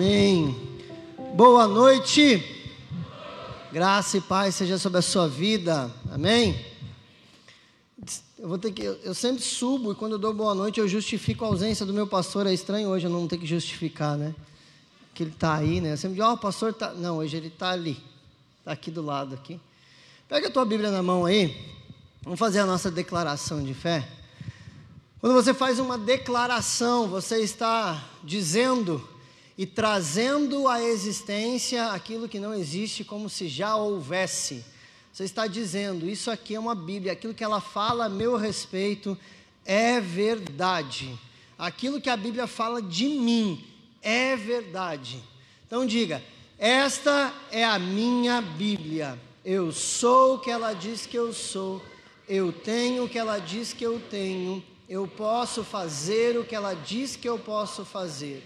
Amém. Boa noite. Graça e paz seja sobre a sua vida. Amém. Eu vou ter que eu sempre subo e quando eu dou boa noite eu justifico a ausência do meu pastor. É estranho hoje eu não ter que justificar, né? Que ele está aí, né? Eu sempre digo, ó, oh, o pastor tá, não, hoje ele está ali. Está aqui do lado aqui. Pega a tua Bíblia na mão aí. Vamos fazer a nossa declaração de fé. Quando você faz uma declaração, você está dizendo e trazendo à existência aquilo que não existe como se já houvesse. Você está dizendo, isso aqui é uma Bíblia, aquilo que ela fala a meu respeito é verdade. Aquilo que a Bíblia fala de mim é verdade. Então diga: esta é a minha Bíblia. Eu sou o que ela diz que eu sou. Eu tenho o que ela diz que eu tenho. Eu posso fazer o que ela diz que eu posso fazer.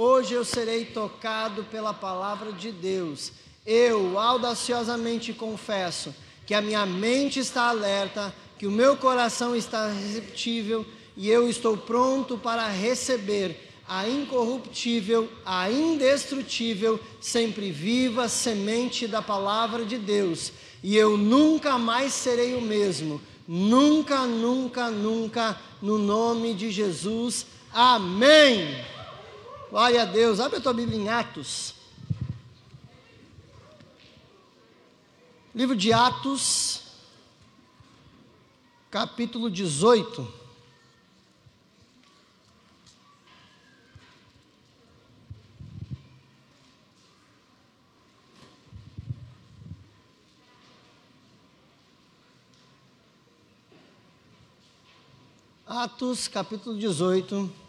Hoje eu serei tocado pela palavra de Deus. Eu audaciosamente confesso que a minha mente está alerta, que o meu coração está receptível e eu estou pronto para receber a incorruptível, a indestrutível, sempre viva semente da palavra de Deus. E eu nunca mais serei o mesmo. Nunca, nunca, nunca, no nome de Jesus. Amém. Glória a Deus. Abre a tua Bíblia em Atos. Livro de Atos, capítulo 18. Atos capítulo 18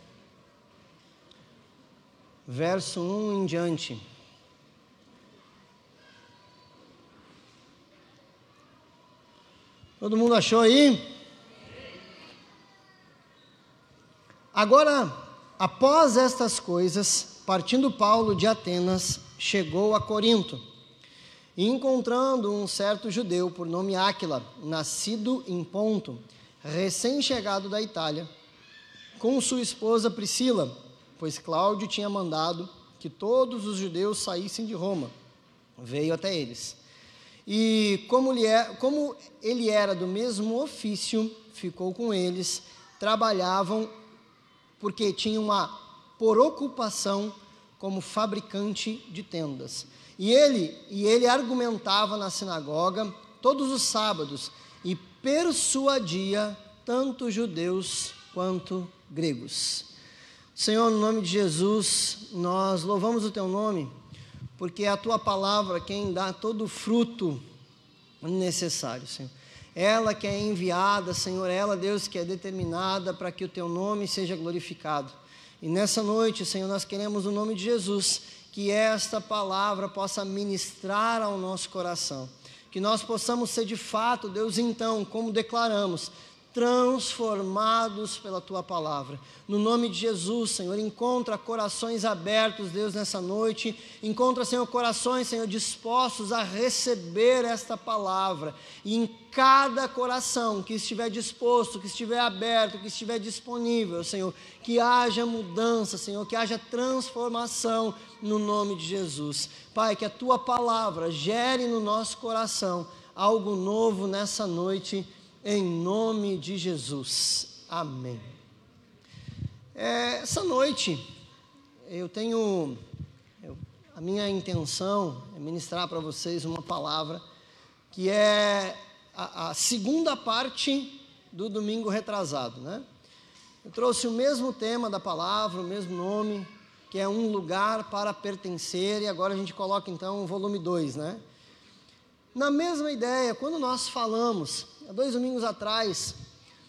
verso 1 em diante. Todo mundo achou aí? Agora, após estas coisas, partindo Paulo de Atenas, chegou a Corinto. E encontrando um certo judeu por nome Áquila, nascido em Ponto, recém-chegado da Itália, com sua esposa Priscila, pois Cláudio tinha mandado que todos os judeus saíssem de Roma. Veio até eles. E como ele, é, como ele era do mesmo ofício, ficou com eles, trabalhavam, porque tinha uma por ocupação como fabricante de tendas. E ele, e ele argumentava na sinagoga todos os sábados e persuadia tanto judeus quanto gregos. Senhor, no nome de Jesus, nós louvamos o teu nome, porque é a tua palavra quem dá todo o fruto necessário, Senhor. Ela que é enviada, Senhor, ela, Deus, que é determinada para que o teu nome seja glorificado. E nessa noite, Senhor, nós queremos, no nome de Jesus, que esta palavra possa ministrar ao nosso coração. Que nós possamos ser de fato, Deus, então, como declaramos, transformados pela tua palavra. No nome de Jesus, Senhor, encontra corações abertos, Deus, nessa noite. Encontra, Senhor, corações, Senhor, dispostos a receber esta palavra. E em cada coração que estiver disposto, que estiver aberto, que estiver disponível, Senhor, que haja mudança, Senhor, que haja transformação no nome de Jesus. Pai, que a tua palavra gere no nosso coração algo novo nessa noite em nome de Jesus. Amém. É, essa noite, eu tenho. Eu, a minha intenção é ministrar para vocês uma palavra que é a, a, segunda parte do domingo retrasado, né? Eu trouxe o mesmo tema da palavra, o mesmo nome, que é um lugar para pertencer, e agora a gente coloca então o volume 2, né? Na mesma ideia, quando nós falamos há dois domingos atrás,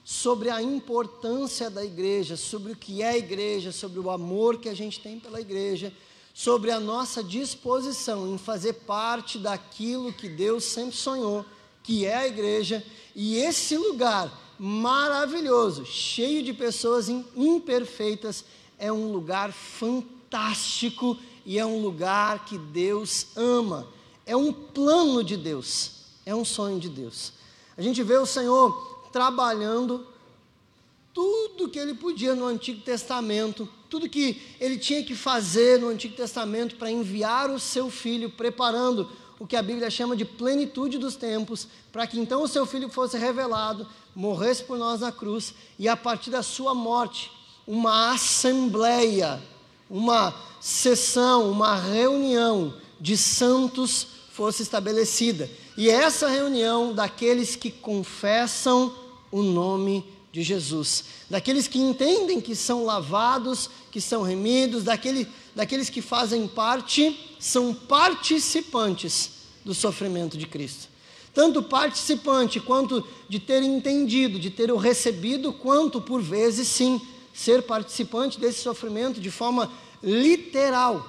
sobre a importância da igreja, sobre o que é a igreja, sobre o amor que a gente tem pela igreja, sobre a nossa disposição em fazer parte daquilo que Deus sempre sonhou, que é a igreja, e esse lugar maravilhoso, cheio de pessoas imperfeitas, é um lugar fantástico e é um lugar que Deus ama. É um plano de Deus, é um sonho de Deus. A gente vê o Senhor trabalhando tudo que ele podia no Antigo Testamento tudo que ele tinha que fazer no Antigo Testamento para enviar o seu filho, preparando o que a Bíblia chama de plenitude dos tempos, para que então o seu filho fosse revelado, morresse por nós na cruz e a partir da sua morte, uma assembleia, uma sessão, uma reunião de santos fosse estabelecida. E essa reunião daqueles que confessam o nome de Jesus, daqueles que entendem que são lavados, que são remidos, daquele, daqueles que fazem parte, são participantes do sofrimento de Cristo. Tanto participante quanto de ter entendido, de ter o recebido, quanto por vezes sim ser participante desse sofrimento de forma literal.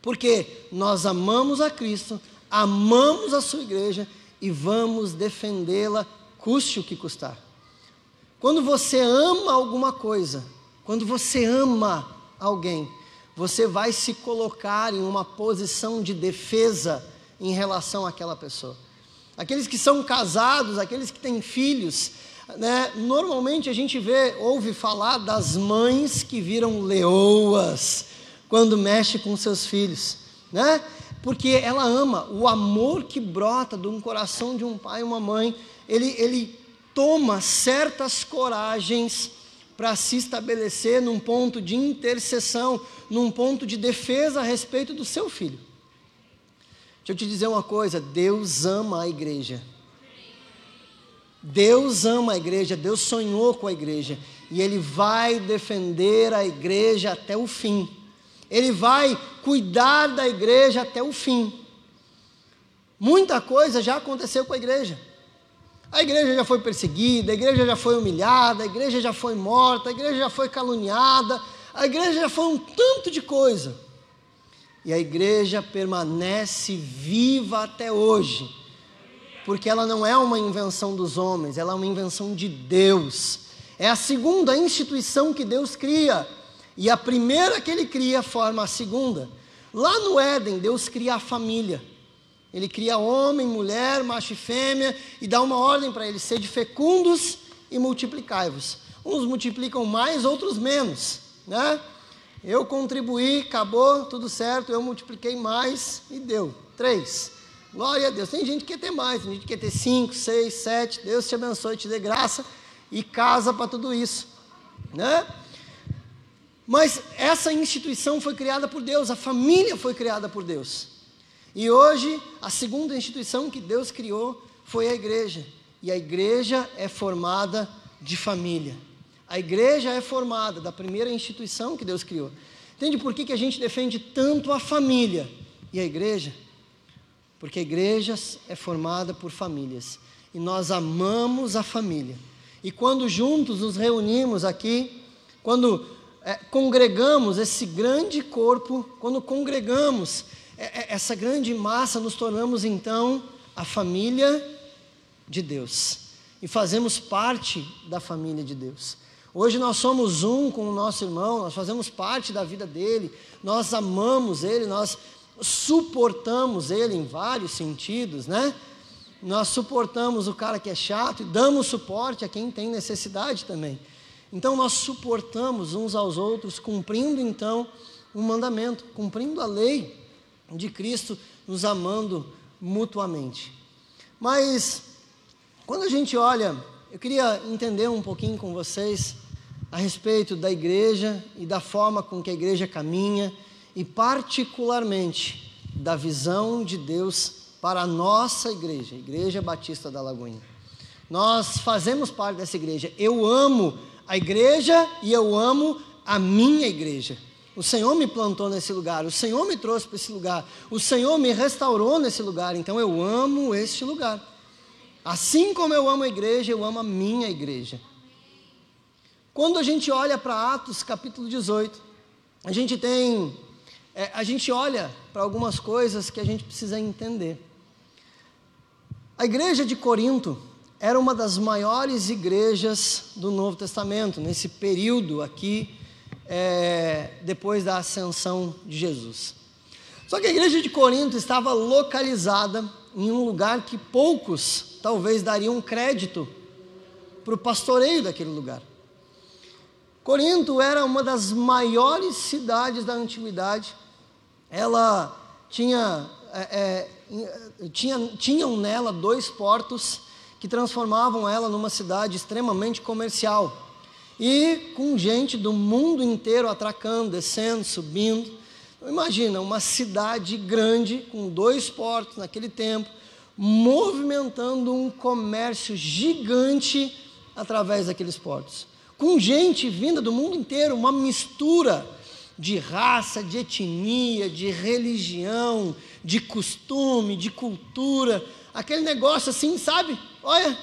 Porque nós amamos a Cristo, amamos a sua igreja e vamos defendê-la, custe o que custar. Quando você ama alguma coisa, quando você ama alguém, você vai se colocar em uma posição de defesa em relação àquela pessoa. Aqueles que são casados, aqueles que têm filhos, né, normalmente a gente vê, ouve falar das mães que viram leoas quando mexe com seus filhos, né? Porque ela ama, o amor que brota de um coração de um pai e uma mãe, ele, ele toma certas coragens para se estabelecer num ponto de intercessão, num ponto de defesa a respeito do seu filho. Deixa eu te dizer uma coisa: Deus ama a igreja. Deus ama a igreja, Deus sonhou com a igreja e Ele vai defender a igreja até o fim. Ele vai cuidar da igreja até o fim. Muita coisa já aconteceu com a igreja. A igreja já foi perseguida, a igreja já foi humilhada, a igreja já foi morta, a igreja já foi caluniada, a igreja já foi um tanto de coisa. E a igreja permanece viva até hoje, porque ela não é uma invenção dos homens, ela é uma invenção de Deus. É a segunda instituição que Deus cria, e a primeira que ele cria forma a segunda. Lá no Éden, Deus cria a família. Ele cria homem, mulher, macho e fêmea e dá uma ordem para eles: sede fecundos e multiplicai-vos. Uns multiplicam mais, outros menos, né? Eu contribuí, acabou, tudo certo, eu multipliquei mais e deu. Três. Glória a Deus. Tem gente que quer ter mais, tem gente que quer ter cinco, seis, sete. Deus te abençoe, te dê graça e casa para tudo isso, né? Mas essa instituição foi criada por Deus, a família foi criada por Deus. E hoje, a segunda instituição que Deus criou foi a igreja. E a igreja é formada de família. A igreja é formada da primeira instituição que Deus criou. Entende por que, que a gente defende tanto a família e a igreja? Porque a igreja é formada por famílias. E nós amamos a família. E quando juntos nos reunimos aqui, quando é, congregamos esse grande corpo, quando congregamos é, é, essa grande massa, nos tornamos então a família de Deus e fazemos parte da família de Deus. Hoje nós somos um com o nosso irmão, nós fazemos parte da vida dele, nós amamos ele, nós suportamos ele em vários sentidos, né? Nós suportamos o cara que é chato e damos suporte a quem tem necessidade também. Então nós suportamos uns aos outros, cumprindo então o mandamento, cumprindo a lei de Cristo nos amando mutuamente. Mas, quando a gente olha, eu queria entender um pouquinho com vocês a respeito da igreja e da forma com que a igreja caminha, e particularmente da visão de Deus para a nossa igreja, Igreja Batista da Lagoinha. Nós fazemos parte dessa igreja. Eu amo a igreja e eu amo a minha igreja. O Senhor me plantou nesse lugar, o Senhor me trouxe para esse lugar, o Senhor me restaurou nesse lugar, então eu amo este lugar. Assim como eu amo a igreja, eu amo a minha igreja. Quando a gente olha para Atos capítulo 18, a gente tem, é, a gente olha para algumas coisas que a gente precisa entender. A igreja de Corinto era uma das maiores igrejas do Novo Testamento, nesse período aqui é, depois da ascensão de Jesus. Só que a igreja de Corinto estava localizada em um lugar que poucos talvez dariam crédito para o pastoreio daquele lugar. Corinto era uma das maiores cidades da antiguidade. Ela tinha, é, é, tinha tinham nela dois portos que transformavam ela numa cidade extremamente comercial e com gente do mundo inteiro atracando, descendo, subindo. Imagina uma cidade grande com dois portos naquele tempo, movimentando um comércio gigante através daqueles portos. Com gente vinda do mundo inteiro, uma mistura de raça, de etnia, de religião, de costume, de cultura, aquele negócio assim, sabe? Olha,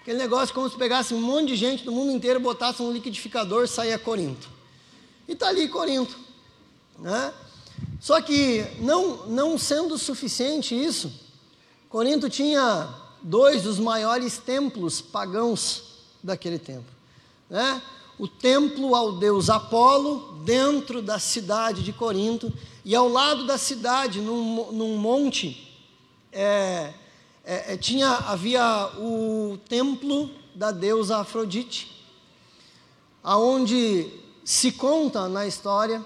aquele negócio como se pegasse um monte de gente do mundo inteiro, botasse um liquidificador e saia Corinto. E está ali Corinto. Né? Só que, não, não sendo suficiente isso, Corinto tinha dois dos maiores templos pagãos daquele tempo. Né? O templo ao deus Apolo, dentro da cidade de Corinto, e ao lado da cidade, num, num monte, é, é, é tinha, havia o templo da deusa Afrodite, aonde se conta na história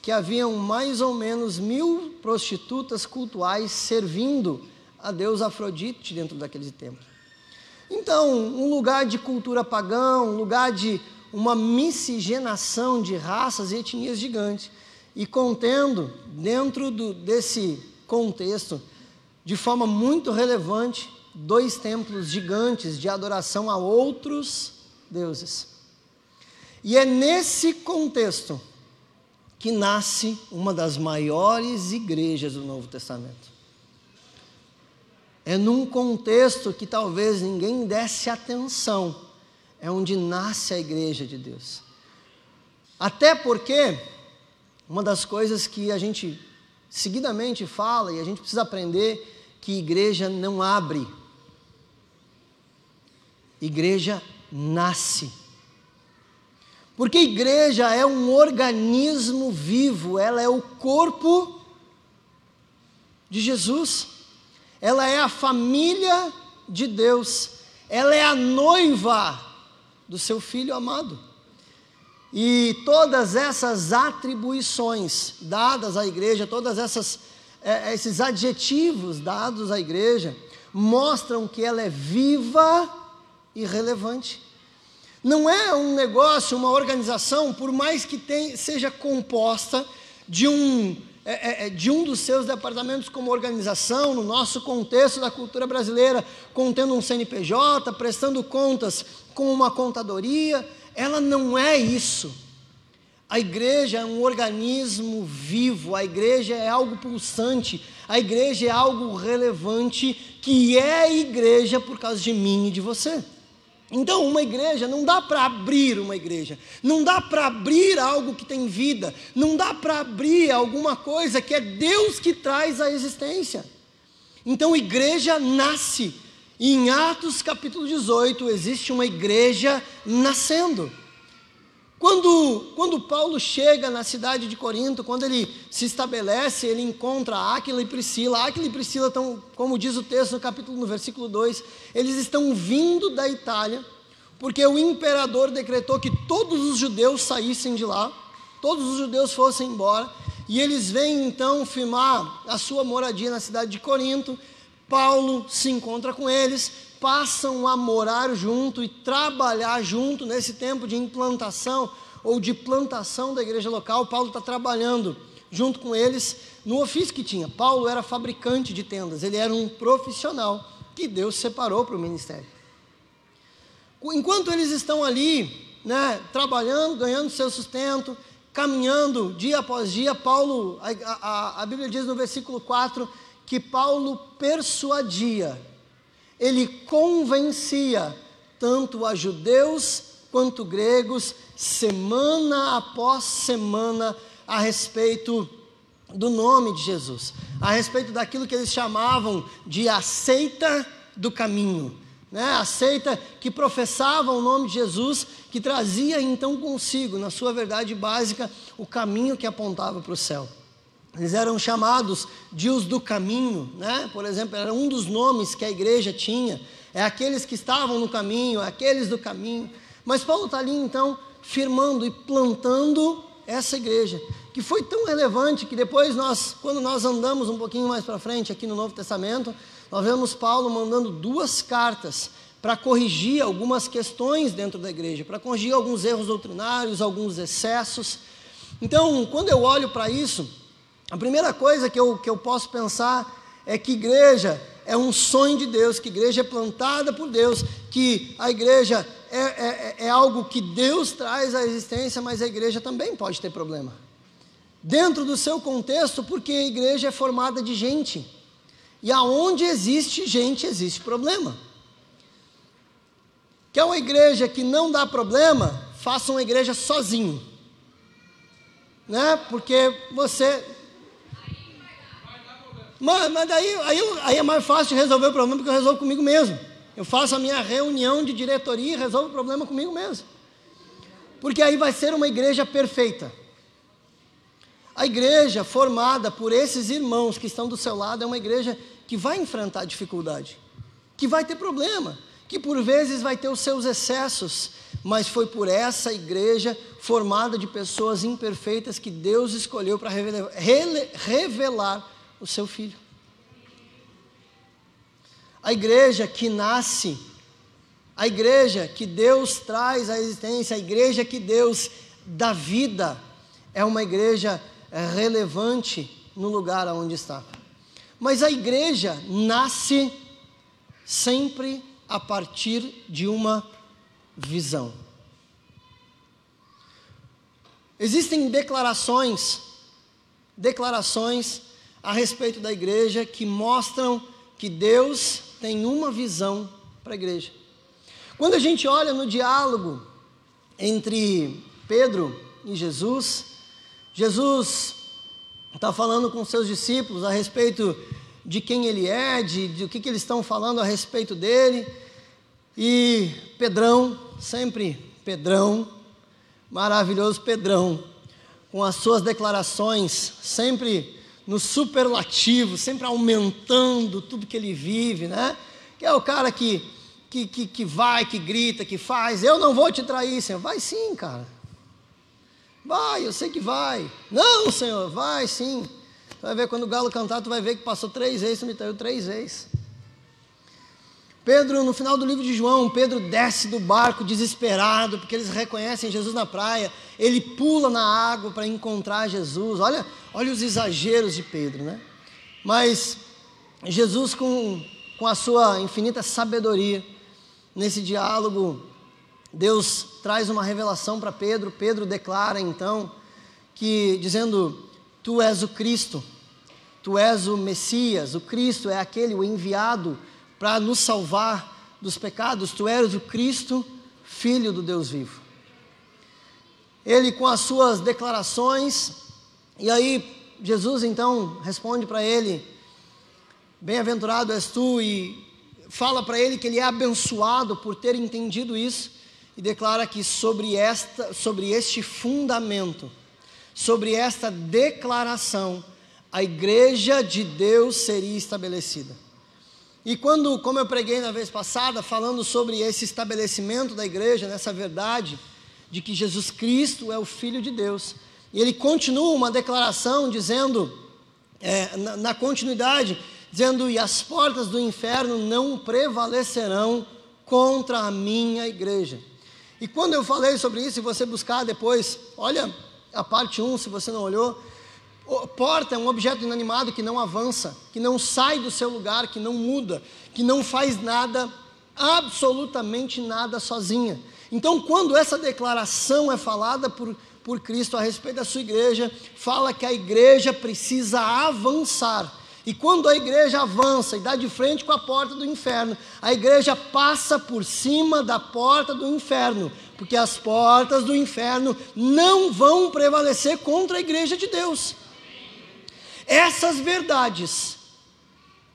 que haviam mais ou menos mil prostitutas cultuais servindo a deusa Afrodite dentro daquele templo. Então, um lugar de cultura pagã, um lugar de uma miscigenação de raças e etnias gigantes, e contendo, dentro do, desse contexto, de forma muito relevante, dois templos gigantes de adoração a outros deuses. E é nesse contexto que nasce uma das maiores igrejas do Novo Testamento é num contexto que talvez ninguém desse atenção, é onde nasce a igreja de Deus. Até porque uma das coisas que a gente seguidamente fala e a gente precisa aprender que igreja não abre. Igreja nasce. Porque igreja é um organismo vivo, ela é o corpo de Jesus ela é a família de Deus, ela é a noiva do seu filho amado. E todas essas atribuições dadas à igreja, todas essas é, esses adjetivos dados à igreja mostram que ela é viva e relevante. Não é um negócio, uma organização, por mais que tem, seja composta de um é, é, é, de um dos seus departamentos como organização, no nosso contexto da cultura brasileira, contendo um CNPJ, prestando contas com uma contadoria, ela não é isso. A igreja é um organismo vivo, a igreja é algo pulsante, a igreja é algo relevante, que é igreja por causa de mim e de você. Então, uma igreja não dá para abrir uma igreja, não dá para abrir algo que tem vida, não dá para abrir alguma coisa que é Deus que traz à existência. Então, igreja nasce. E em Atos capítulo 18 existe uma igreja nascendo. Quando, quando Paulo chega na cidade de Corinto, quando ele se estabelece, ele encontra Áquila e Priscila. Áquila e Priscila estão, como diz o texto no capítulo, no versículo 2, eles estão vindo da Itália, porque o imperador decretou que todos os judeus saíssem de lá, todos os judeus fossem embora, e eles vêm então firmar a sua moradia na cidade de Corinto. Paulo se encontra com eles, passam a morar junto e trabalhar junto nesse tempo de implantação ou de plantação da igreja local. Paulo está trabalhando junto com eles no ofício que tinha. Paulo era fabricante de tendas, ele era um profissional que Deus separou para o ministério. Enquanto eles estão ali, né, trabalhando, ganhando seu sustento, caminhando dia após dia, Paulo, a, a, a Bíblia diz no versículo 4 que Paulo persuadia ele convencia tanto a judeus quanto gregos, semana após semana, a respeito do nome de Jesus, a respeito daquilo que eles chamavam de a seita do caminho. Né, a seita que professava o nome de Jesus, que trazia então consigo, na sua verdade básica, o caminho que apontava para o céu. Eles eram chamados de os do caminho, né? Por exemplo, era um dos nomes que a igreja tinha. É aqueles que estavam no caminho, é aqueles do caminho. Mas Paulo está ali então firmando e plantando essa igreja, que foi tão relevante que depois nós, quando nós andamos um pouquinho mais para frente aqui no Novo Testamento, nós vemos Paulo mandando duas cartas para corrigir algumas questões dentro da igreja, para corrigir alguns erros doutrinários, alguns excessos. Então, quando eu olho para isso, a primeira coisa que eu, que eu posso pensar é que igreja é um sonho de Deus, que igreja é plantada por Deus, que a igreja é, é, é algo que Deus traz à existência, mas a igreja também pode ter problema. Dentro do seu contexto, porque a igreja é formada de gente. E aonde existe gente, existe problema. Quer uma igreja que não dá problema? Faça uma igreja sozinho. Né? Porque você mas, mas daí aí, aí é mais fácil resolver o problema porque eu resolvo comigo mesmo. Eu faço a minha reunião de diretoria e resolvo o problema comigo mesmo. Porque aí vai ser uma igreja perfeita. A igreja formada por esses irmãos que estão do seu lado é uma igreja que vai enfrentar dificuldade, que vai ter problema, que por vezes vai ter os seus excessos, mas foi por essa igreja formada de pessoas imperfeitas que Deus escolheu para revelar, revelar o seu filho. A igreja que nasce, a igreja que Deus traz à existência, a igreja que Deus dá vida, é uma igreja relevante no lugar onde está. Mas a igreja nasce sempre a partir de uma visão. Existem declarações, declarações a respeito da igreja que mostram que Deus tem uma visão para a igreja. Quando a gente olha no diálogo entre Pedro e Jesus, Jesus está falando com seus discípulos a respeito de quem ele é, de, de o que, que eles estão falando a respeito dele. E Pedrão, sempre Pedrão, maravilhoso Pedrão, com as suas declarações sempre no superlativo, sempre aumentando tudo que ele vive, né? Que é o cara que, que, que, que vai, que grita, que faz. Eu não vou te trair, Senhor. Vai sim, cara. Vai, eu sei que vai. Não, Senhor, vai sim. Tu vai ver quando o galo cantar, tu vai ver que passou três vezes, tu me traiu três vezes. Pedro, no final do livro de João, Pedro desce do barco desesperado, porque eles reconhecem Jesus na praia. Ele pula na água para encontrar Jesus. Olha, olha os exageros de Pedro, né? Mas Jesus, com, com a sua infinita sabedoria, nesse diálogo, Deus traz uma revelação para Pedro. Pedro declara então que, dizendo: Tu és o Cristo, tu és o Messias, o Cristo é aquele, o enviado para nos salvar dos pecados, tu eres o Cristo, Filho do Deus vivo. Ele, com as suas declarações, e aí Jesus então responde para ele: Bem-aventurado és tu, e fala para ele que ele é abençoado por ter entendido isso, e declara que sobre, esta, sobre este fundamento, sobre esta declaração, a igreja de Deus seria estabelecida. E quando, como eu preguei na vez passada, falando sobre esse estabelecimento da igreja, nessa verdade de que Jesus Cristo é o Filho de Deus, e ele continua uma declaração dizendo, é, na, na continuidade, dizendo: E as portas do inferno não prevalecerão contra a minha igreja. E quando eu falei sobre isso, e você buscar depois, olha a parte 1, se você não olhou, Porta é um objeto inanimado que não avança, que não sai do seu lugar, que não muda, que não faz nada, absolutamente nada sozinha. Então, quando essa declaração é falada por, por Cristo a respeito da sua igreja, fala que a igreja precisa avançar. E quando a igreja avança e dá de frente com a porta do inferno, a igreja passa por cima da porta do inferno, porque as portas do inferno não vão prevalecer contra a igreja de Deus. Essas verdades,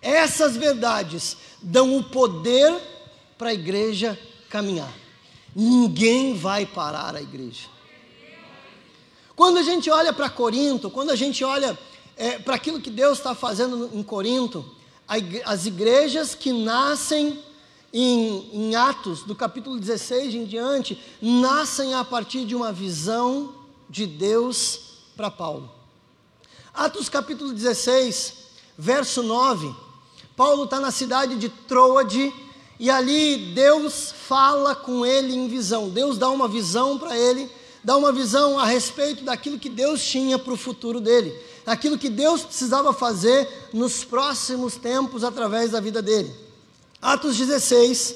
essas verdades dão o poder para a igreja caminhar. Ninguém vai parar a igreja. Quando a gente olha para Corinto, quando a gente olha é, para aquilo que Deus está fazendo em Corinto, as igrejas que nascem em, em Atos, do capítulo 16 em diante, nascem a partir de uma visão de Deus para Paulo. Atos capítulo 16, verso 9. Paulo está na cidade de Troade e ali Deus fala com ele em visão. Deus dá uma visão para ele, dá uma visão a respeito daquilo que Deus tinha para o futuro dele, aquilo que Deus precisava fazer nos próximos tempos através da vida dele. Atos 16,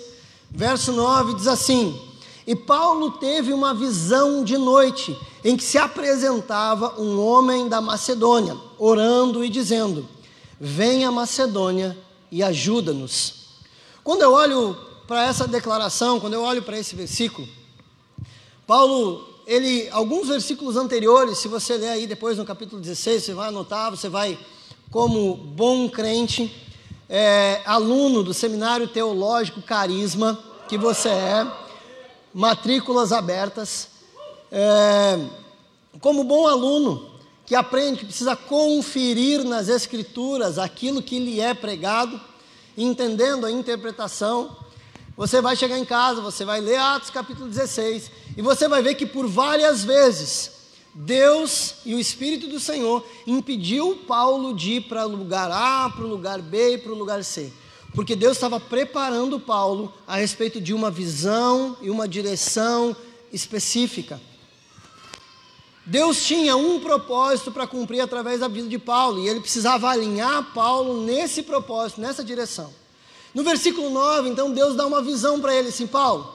verso 9 diz assim: E Paulo teve uma visão de noite em que se apresentava um homem da Macedônia, orando e dizendo: Venha Macedônia e ajuda-nos. Quando eu olho para essa declaração, quando eu olho para esse versículo, Paulo, ele, alguns versículos anteriores, se você ler aí depois no capítulo 16, você vai anotar, você vai, como bom crente, é, aluno do seminário teológico Carisma, que você é, matrículas abertas, é, como bom aluno que aprende, que precisa conferir nas Escrituras aquilo que lhe é pregado, entendendo a interpretação, você vai chegar em casa, você vai ler Atos capítulo 16, e você vai ver que por várias vezes Deus e o Espírito do Senhor impediu Paulo de ir para o lugar A, para o lugar B e para o lugar C. Porque Deus estava preparando Paulo a respeito de uma visão e uma direção específica. Deus tinha um propósito para cumprir através da vida de Paulo, e ele precisava alinhar Paulo nesse propósito, nessa direção. No versículo 9, então, Deus dá uma visão para ele, assim, Paulo.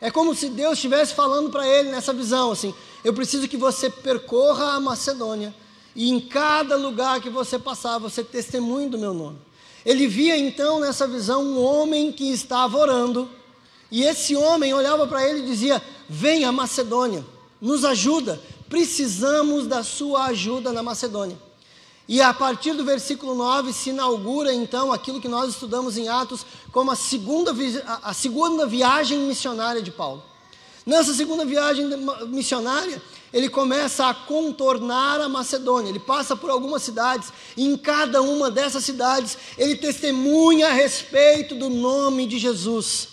É como se Deus estivesse falando para ele nessa visão, assim: eu preciso que você percorra a Macedônia, e em cada lugar que você passar, você testemunhe do meu nome. Ele via então nessa visão um homem que estava orando, e esse homem olhava para ele e dizia: Venha a Macedônia, nos ajuda, precisamos da sua ajuda na Macedônia. E a partir do versículo 9 se inaugura então aquilo que nós estudamos em Atos como a segunda, a segunda viagem missionária de Paulo. Nessa segunda viagem missionária, ele começa a contornar a Macedônia. Ele passa por algumas cidades, e em cada uma dessas cidades, ele testemunha a respeito do nome de Jesus.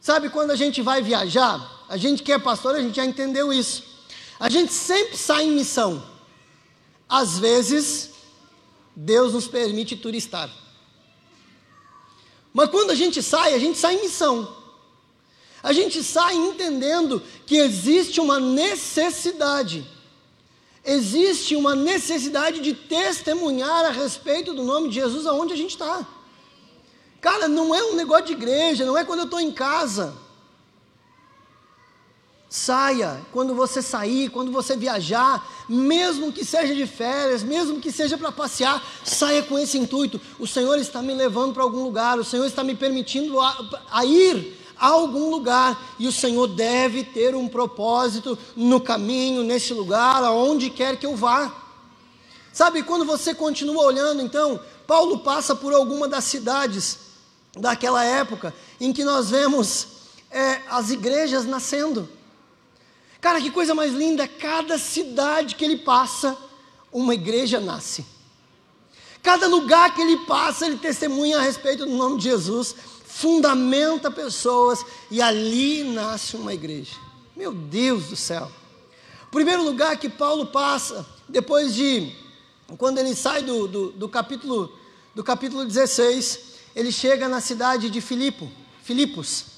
Sabe quando a gente vai viajar? A gente que é pastor, a gente já entendeu isso. A gente sempre sai em missão. Às vezes, Deus nos permite turistar. Mas quando a gente sai, a gente sai em missão. A gente sai entendendo que existe uma necessidade. Existe uma necessidade de testemunhar a respeito do nome de Jesus aonde a gente está. Cara, não é um negócio de igreja, não é quando eu estou em casa. Saia, quando você sair, quando você viajar, mesmo que seja de férias, mesmo que seja para passear, saia com esse intuito. O Senhor está me levando para algum lugar, o Senhor está me permitindo a, a ir a algum lugar, e o Senhor deve ter um propósito no caminho, nesse lugar, aonde quer que eu vá. Sabe, quando você continua olhando, então, Paulo passa por alguma das cidades daquela época em que nós vemos é, as igrejas nascendo. Cara, que coisa mais linda! Cada cidade que ele passa, uma igreja nasce. Cada lugar que ele passa, ele testemunha a respeito do nome de Jesus, fundamenta pessoas e ali nasce uma igreja. Meu Deus do céu! O primeiro lugar que Paulo passa, depois de, quando ele sai do, do, do capítulo, do capítulo 16, ele chega na cidade de Filipo, Filipos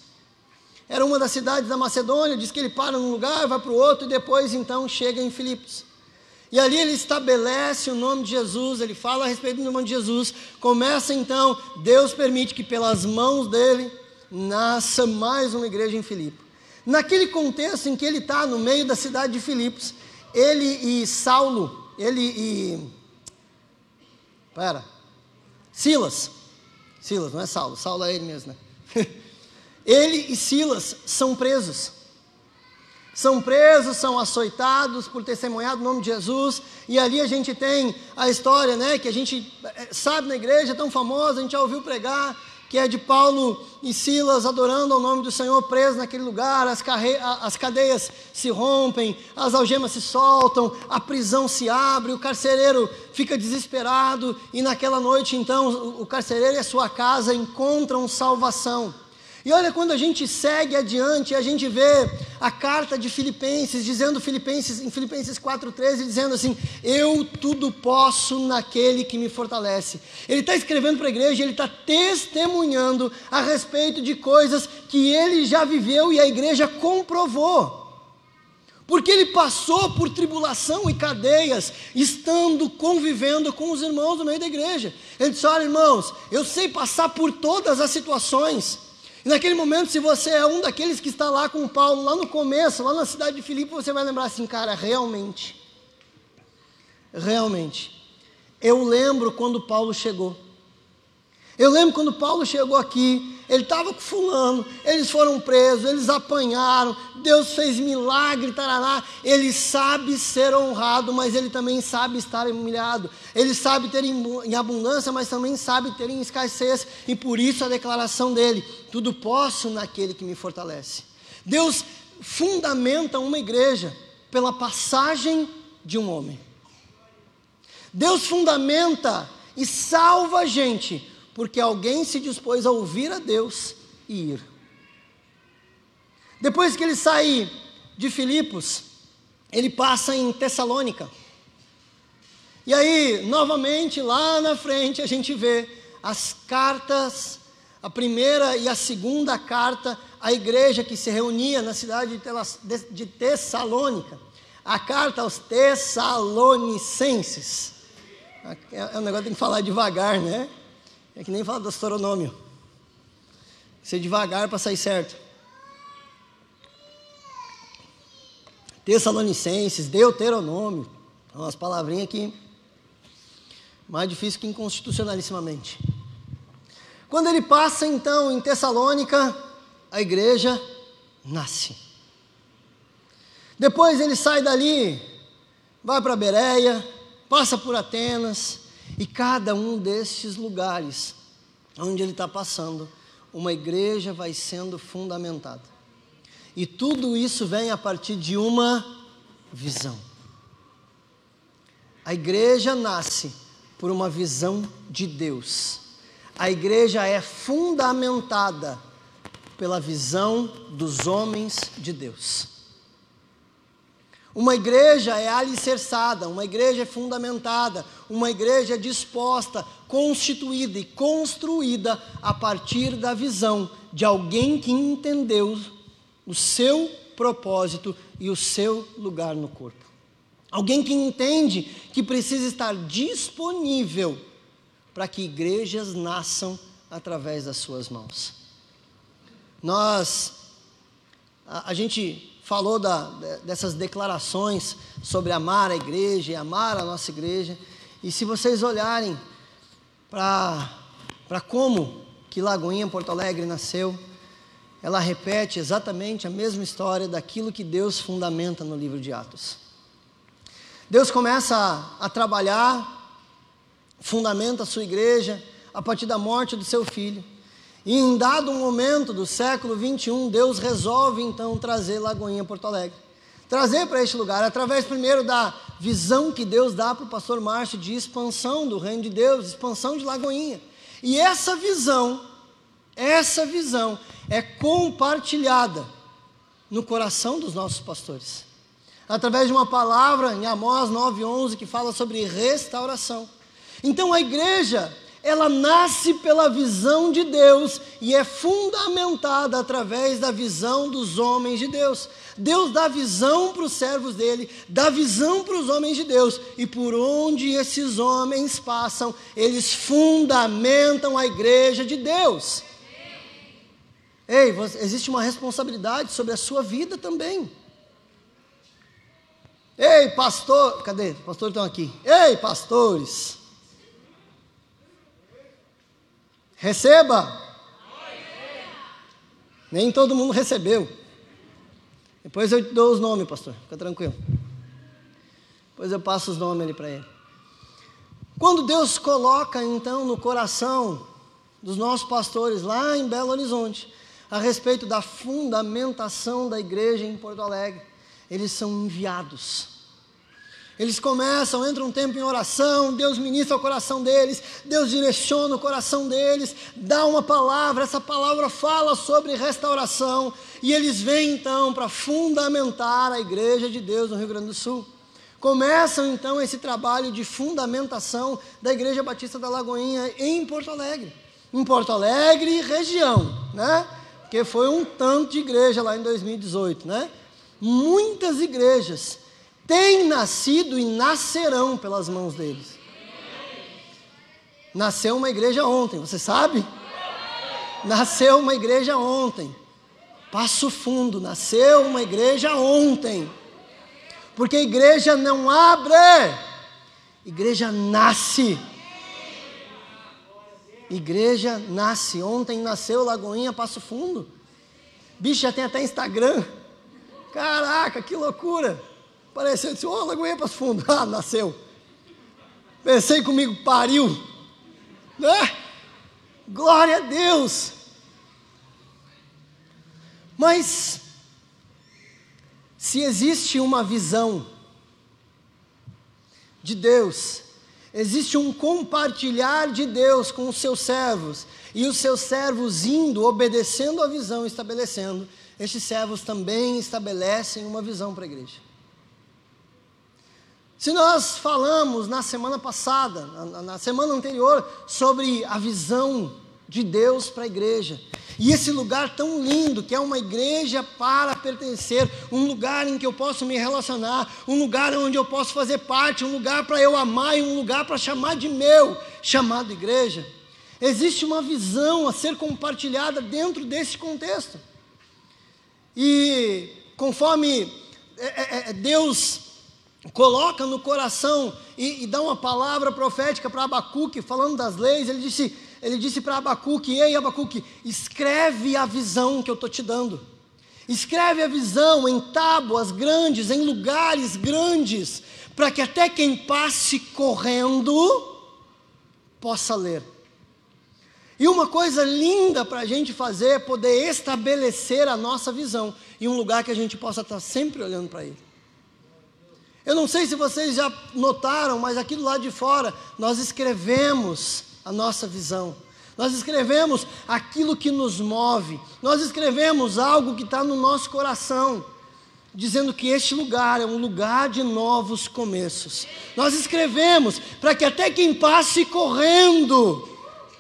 era uma das cidades da Macedônia, diz que ele para num lugar, vai para o outro e depois então chega em Filipos. E ali ele estabelece o nome de Jesus, ele fala a respeito do nome de Jesus. Começa então, Deus permite que pelas mãos dele nasça mais uma igreja em Filipe. Naquele contexto em que ele está no meio da cidade de Filipos, ele e Saulo, ele e. Pera. Silas. Silas, não é Saulo, Saulo é ele mesmo, né? Ele e Silas são presos. São presos, são açoitados por testemunhar o nome de Jesus. E ali a gente tem a história, né, que a gente eh, sabe na igreja, tão famosa, a gente já ouviu pregar, que é de Paulo e Silas adorando ao nome do Senhor, presos naquele lugar, as, as cadeias se rompem, as algemas se soltam, a prisão se abre, o carcereiro fica desesperado, e naquela noite, então, o carcereiro e a sua casa encontram salvação. E olha, quando a gente segue adiante, a gente vê a carta de Filipenses, dizendo Filipenses, em Filipenses 4,13, dizendo assim: Eu tudo posso naquele que me fortalece. Ele está escrevendo para a igreja, ele está testemunhando a respeito de coisas que ele já viveu e a igreja comprovou. Porque ele passou por tribulação e cadeias, estando convivendo com os irmãos no meio da igreja. Ele disse: Olha, irmãos, eu sei passar por todas as situações. E naquele momento, se você é um daqueles que está lá com Paulo, lá no começo, lá na cidade de Filipe, você vai lembrar assim, cara, realmente, realmente, eu lembro quando Paulo chegou. Eu lembro quando Paulo chegou aqui, ele estava com fulano, eles foram presos, eles apanharam, Deus fez milagre, tarará. Ele sabe ser honrado, mas ele também sabe estar humilhado. Ele sabe ter em abundância, mas também sabe ter em escassez. E por isso a declaração dele: tudo posso naquele que me fortalece. Deus fundamenta uma igreja pela passagem de um homem. Deus fundamenta e salva a gente porque alguém se dispôs a ouvir a Deus e ir. Depois que ele sai de Filipos, ele passa em Tessalônica. E aí, novamente, lá na frente, a gente vê as cartas, a primeira e a segunda carta à igreja que se reunia na cidade de Tessalônica. A carta aos Tessalonicenses. É um negócio que tem que falar devagar, né? É que nem fala do astronômio. Ser devagar para sair certo. Tessalonicenses, Deuteronômio. São umas palavrinhas aqui mais difícil que inconstitucionalissimamente. Quando ele passa então em Tessalônica, a igreja nasce. Depois ele sai dali, vai para Bereia, passa por Atenas, e cada um destes lugares onde ele está passando, uma igreja vai sendo fundamentada. E tudo isso vem a partir de uma visão. A igreja nasce por uma visão de Deus. A igreja é fundamentada pela visão dos homens de Deus. Uma igreja é alicerçada, uma igreja é fundamentada, uma igreja é disposta, constituída e construída a partir da visão de alguém que entendeu o seu propósito e o seu lugar no corpo. Alguém que entende que precisa estar disponível para que igrejas nasçam através das suas mãos. Nós, a, a gente falou da, dessas declarações sobre amar a igreja e amar a nossa igreja. E se vocês olharem para como que Lagoinha Porto Alegre nasceu, ela repete exatamente a mesma história daquilo que Deus fundamenta no livro de Atos. Deus começa a, a trabalhar, fundamenta a sua igreja a partir da morte do seu filho. E em dado momento do século 21, Deus resolve então trazer Lagoinha Porto Alegre. Trazer para este lugar, através primeiro da visão que Deus dá para o pastor Márcio de expansão do reino de Deus, expansão de Lagoinha. E essa visão, essa visão é compartilhada no coração dos nossos pastores. Através de uma palavra em Amós 9:11 que fala sobre restauração. Então a igreja ela nasce pela visão de Deus e é fundamentada através da visão dos homens de Deus. Deus dá visão para os servos dele, dá visão para os homens de Deus, e por onde esses homens passam, eles fundamentam a igreja de Deus. Ei, existe uma responsabilidade sobre a sua vida também. Ei, pastor, cadê? Pastores estão aqui. Ei, pastores. Receba! Nem todo mundo recebeu. Depois eu te dou os nomes, pastor. Fica tranquilo. Depois eu passo os nomes ali para ele. Quando Deus coloca então no coração dos nossos pastores lá em Belo Horizonte a respeito da fundamentação da igreja em Porto Alegre. Eles são enviados. Eles começam, entram um tempo em oração, Deus ministra o coração deles, Deus direciona o coração deles, dá uma palavra, essa palavra fala sobre restauração, e eles vêm então para fundamentar a igreja de Deus no Rio Grande do Sul. Começam então esse trabalho de fundamentação da Igreja Batista da Lagoinha em Porto Alegre. Em Porto Alegre e região, né? Porque foi um tanto de igreja lá em 2018, né? Muitas igrejas têm nascido e nascerão pelas mãos deles. Nasceu uma igreja ontem, você sabe? Nasceu uma igreja ontem. Passo Fundo, nasceu uma igreja ontem. Porque a igreja não abre, igreja nasce. Igreja nasce. Ontem nasceu Lagoinha Passo Fundo. Bicho, já tem até Instagram. Caraca, que loucura. Pareceu, disse, ô, oh, Lagoinha Passo Fundo. Ah, nasceu. Pensei comigo, pariu. Né? Glória a Deus. Mas se existe uma visão de Deus, existe um compartilhar de Deus com os seus servos, e os seus servos indo, obedecendo a visão, estabelecendo, estes servos também estabelecem uma visão para a igreja. Se nós falamos na semana passada, na, na semana anterior, sobre a visão de Deus para a igreja, e esse lugar tão lindo, que é uma igreja para pertencer, um lugar em que eu posso me relacionar, um lugar onde eu posso fazer parte, um lugar para eu amar e um lugar para chamar de meu, chamado igreja. Existe uma visão a ser compartilhada dentro desse contexto. E conforme é, é, é Deus coloca no coração e, e dá uma palavra profética para Abacuque, falando das leis, ele disse: ele disse para Abacuque: Ei, Abacuque, escreve a visão que eu estou te dando. Escreve a visão em tábuas grandes, em lugares grandes, para que até quem passe correndo possa ler. E uma coisa linda para a gente fazer é poder estabelecer a nossa visão em um lugar que a gente possa estar tá sempre olhando para ele. Eu não sei se vocês já notaram, mas aqui do lado de fora nós escrevemos a nossa visão. Nós escrevemos aquilo que nos move, nós escrevemos algo que está no nosso coração, dizendo que este lugar é um lugar de novos começos. Nós escrevemos para que até quem passe correndo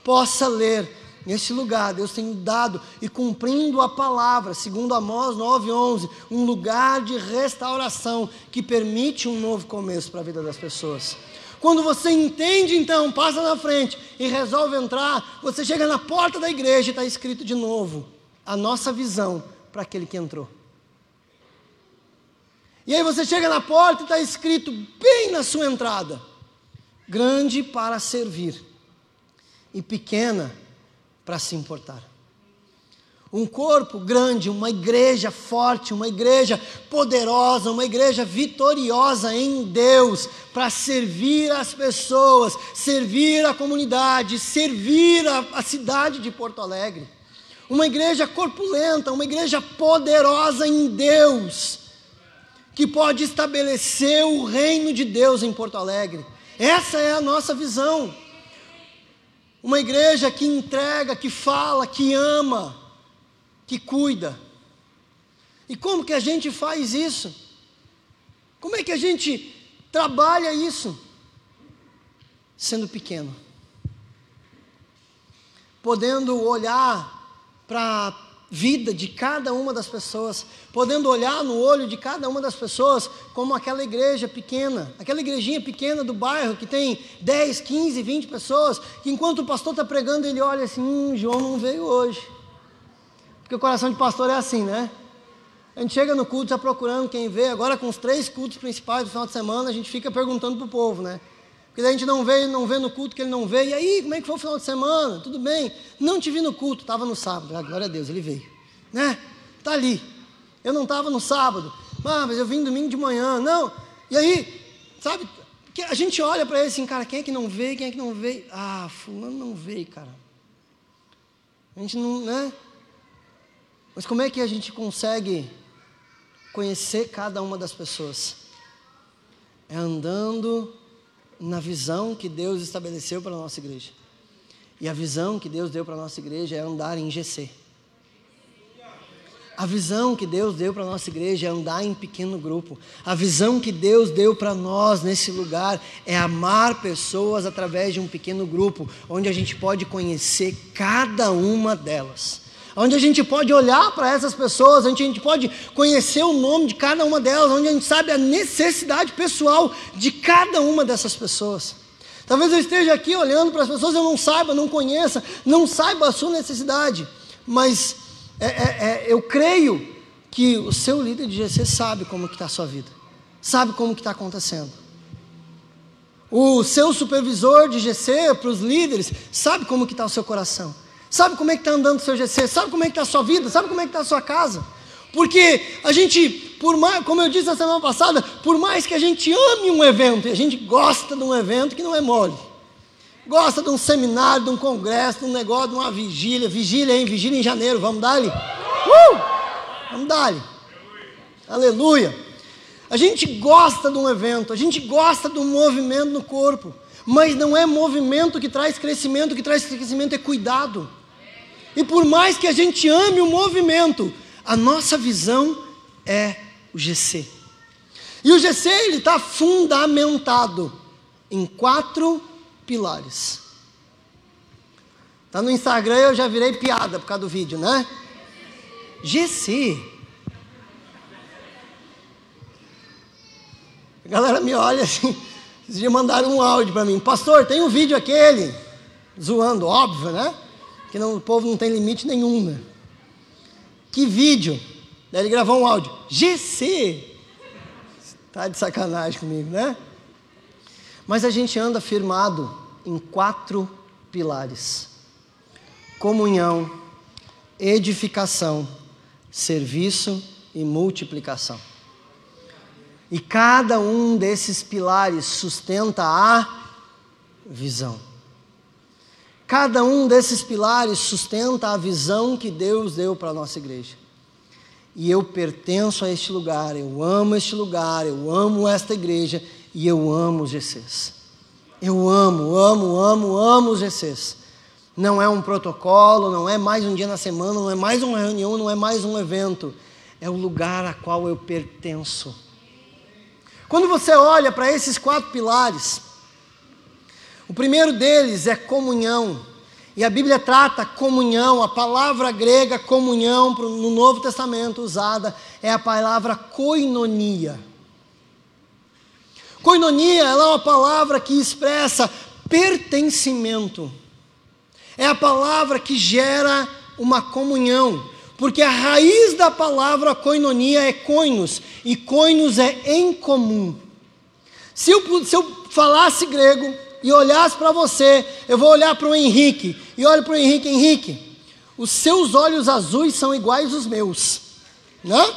possa ler. Neste lugar, Deus tem dado e cumprindo a palavra, segundo Amós 9:11, um lugar de restauração que permite um novo começo para a vida das pessoas. Quando você entende, então, passa na frente e resolve entrar, você chega na porta da igreja e está escrito de novo a nossa visão para aquele que entrou. E aí você chega na porta e está escrito bem na sua entrada: grande para servir e pequena para se importar um corpo grande, uma igreja forte, uma igreja poderosa, uma igreja vitoriosa em Deus, para servir as pessoas, servir a comunidade, servir a, a, cidade de Porto Alegre. Uma igreja corpulenta, uma igreja poderosa em Deus, que pode estabelecer o reino de Deus em Porto Alegre. Essa é a nossa visão. Uma igreja que entrega, que fala, que ama que cuida. E como que a gente faz isso? Como é que a gente trabalha isso? Sendo pequeno. Podendo olhar para vida de cada uma das pessoas, podendo olhar no olho de cada uma das pessoas como aquela igreja pequena, aquela igrejinha pequena do bairro que tem 10, 15, 20 pessoas, que enquanto o pastor está pregando, ele olha assim: hum, João não veio hoje. Porque o coração de pastor é assim, né? A gente chega no culto já procurando quem vê. Agora, com os três cultos principais do final de semana, a gente fica perguntando para o povo, né? Porque a gente não vê, não vê no culto que ele não vê. E aí, como é que foi o final de semana? Tudo bem? Não te vi no culto, estava no sábado. Ah, glória a Deus, ele veio. Né? Está ali. Eu não estava no sábado. Ah, mas eu vim domingo de manhã. Não. E aí, sabe? A gente olha para ele assim, cara, quem é que não veio? Quem é que não veio? Ah, fulano não veio, cara. A gente não, né? Mas como é que a gente consegue conhecer cada uma das pessoas? É andando na visão que Deus estabeleceu para a nossa igreja. E a visão que Deus deu para a nossa igreja é andar em GC. A visão que Deus deu para a nossa igreja é andar em pequeno grupo. A visão que Deus deu para nós nesse lugar é amar pessoas através de um pequeno grupo, onde a gente pode conhecer cada uma delas. Onde a gente pode olhar para essas pessoas, onde a gente pode conhecer o nome de cada uma delas, onde a gente sabe a necessidade pessoal de cada uma dessas pessoas. Talvez eu esteja aqui olhando para as pessoas, eu não saiba, não conheça, não saiba a sua necessidade, mas é, é, é, eu creio que o seu líder de GC sabe como está a sua vida, sabe como está acontecendo. O seu supervisor de GC, para os líderes, sabe como está o seu coração, sabe como é que está andando o seu GC, sabe como é que está a sua vida, sabe como é que está a sua casa. Porque a gente, por mais, como eu disse na semana passada, por mais que a gente ame um evento, e a gente gosta de um evento que não é mole, Gosta de um seminário, de um congresso, de um negócio, de uma vigília. Vigília, hein? Vigília em janeiro. Vamos dar-lhe? Uh! Vamos dar-lhe. Aleluia. A gente gosta de um evento, a gente gosta um movimento no corpo. Mas não é movimento que traz crescimento, o que traz crescimento é cuidado. E por mais que a gente ame o movimento, a nossa visão é o GC. E o GC ele está fundamentado em quatro pilares. Tá no Instagram, eu já virei piada por causa do vídeo, né? GC. A galera me olha assim, esses dias mandaram um áudio para mim. Pastor, tem um vídeo aquele, zoando, óbvio, né? Que não, o povo não tem limite nenhum, né? Que vídeo? Daí ele gravou um áudio. GC. Tá de sacanagem comigo, né? Mas a gente anda firmado em quatro pilares: comunhão, edificação, serviço e multiplicação. E cada um desses pilares sustenta a visão. Cada um desses pilares sustenta a visão que Deus deu para a nossa igreja. E eu pertenço a este lugar, eu amo este lugar, eu amo esta igreja e eu amo os GCs. Eu amo, amo, amo, amo os GCs. Não é um protocolo, não é mais um dia na semana, não é mais uma reunião, não é mais um evento. É o lugar a qual eu pertenço. Quando você olha para esses quatro pilares, o primeiro deles é comunhão. E a Bíblia trata comunhão, a palavra grega comunhão no Novo Testamento usada é a palavra koinonia. Koinonia é uma palavra que expressa pertencimento. É a palavra que gera uma comunhão, porque a raiz da palavra koinonia é koinos, e koinos é em comum. Se eu, se eu falasse grego e olhasse para você, eu vou olhar para o Henrique, e olho para o Henrique, Henrique, os seus olhos azuis são iguais aos meus, né?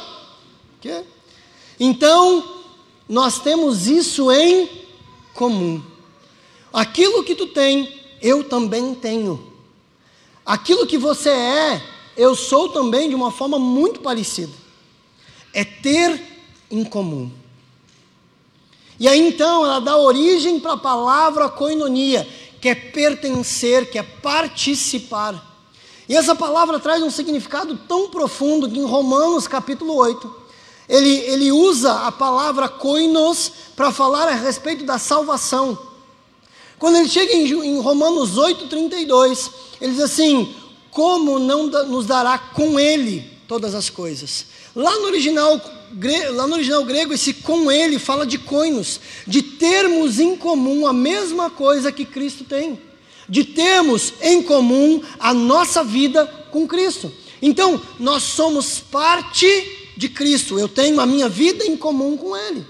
Então, nós temos isso em comum. Aquilo que tu tem, eu também tenho. Aquilo que você é, eu sou também de uma forma muito parecida. É ter em comum. E aí então ela dá origem para a palavra koinonia, que é pertencer, que é participar. E essa palavra traz um significado tão profundo que em Romanos capítulo 8, ele, ele usa a palavra koinos para falar a respeito da salvação. Quando ele chega em, em Romanos 8,32, ele diz assim: Como não nos dará com ele todas as coisas? Lá no original, lá no original grego, esse com ele fala de koinos, de termos em comum a mesma coisa que Cristo tem, de termos em comum a nossa vida com Cristo. Então, nós somos parte de Cristo, eu tenho a minha vida em comum com Ele.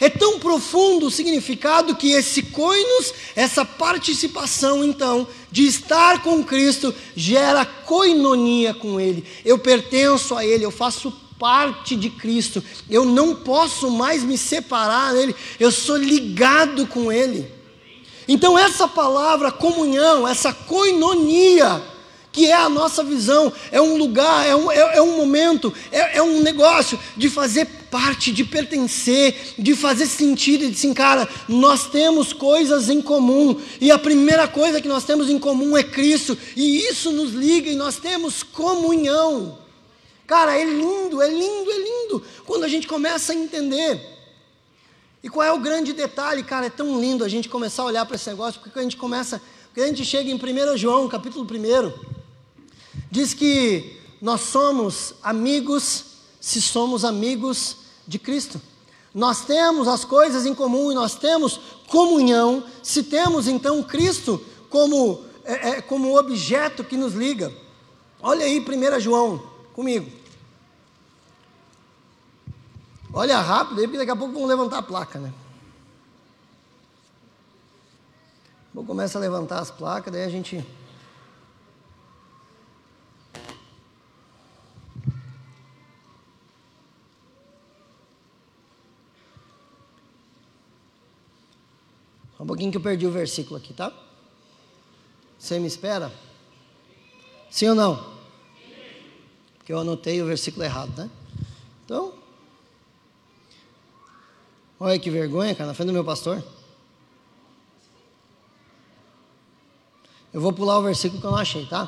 É tão profundo o significado que esse coinos, essa participação então de estar com Cristo, gera coinonia com Ele. Eu pertenço a Ele, eu faço parte de Cristo, eu não posso mais me separar dele, eu sou ligado com Ele. Então, essa palavra comunhão, essa coinonia, que é a nossa visão, é um lugar, é um, é, é um momento, é, é, um negócio de fazer parte, de pertencer, de fazer sentido, e de assim, cara, nós temos coisas em comum, e a primeira coisa que nós temos em comum é Cristo, e isso nos liga, e nós temos comunhão. Cara, é lindo, é lindo, é lindo, quando a gente começa a entender. E qual é o grande detalhe, cara? É tão lindo a gente começar a olhar para esse negócio, porque a gente começa, quando a gente chega em 1 João, capítulo 1, diz que nós somos amigos se somos amigos de Cristo. Nós temos as coisas em comum e nós temos comunhão se temos então Cristo como, é, é, como objeto que nos liga. Olha aí 1 João comigo. Olha rápido aí, porque daqui a pouco vão levantar a placa, né? Vou começar a levantar as placas, daí a gente. um pouquinho que eu perdi o versículo aqui, tá? Você me espera? Sim ou não? Porque eu anotei o versículo errado, né? Então, olha que vergonha, cara, na frente do meu pastor. Eu vou pular o versículo que eu não achei, tá?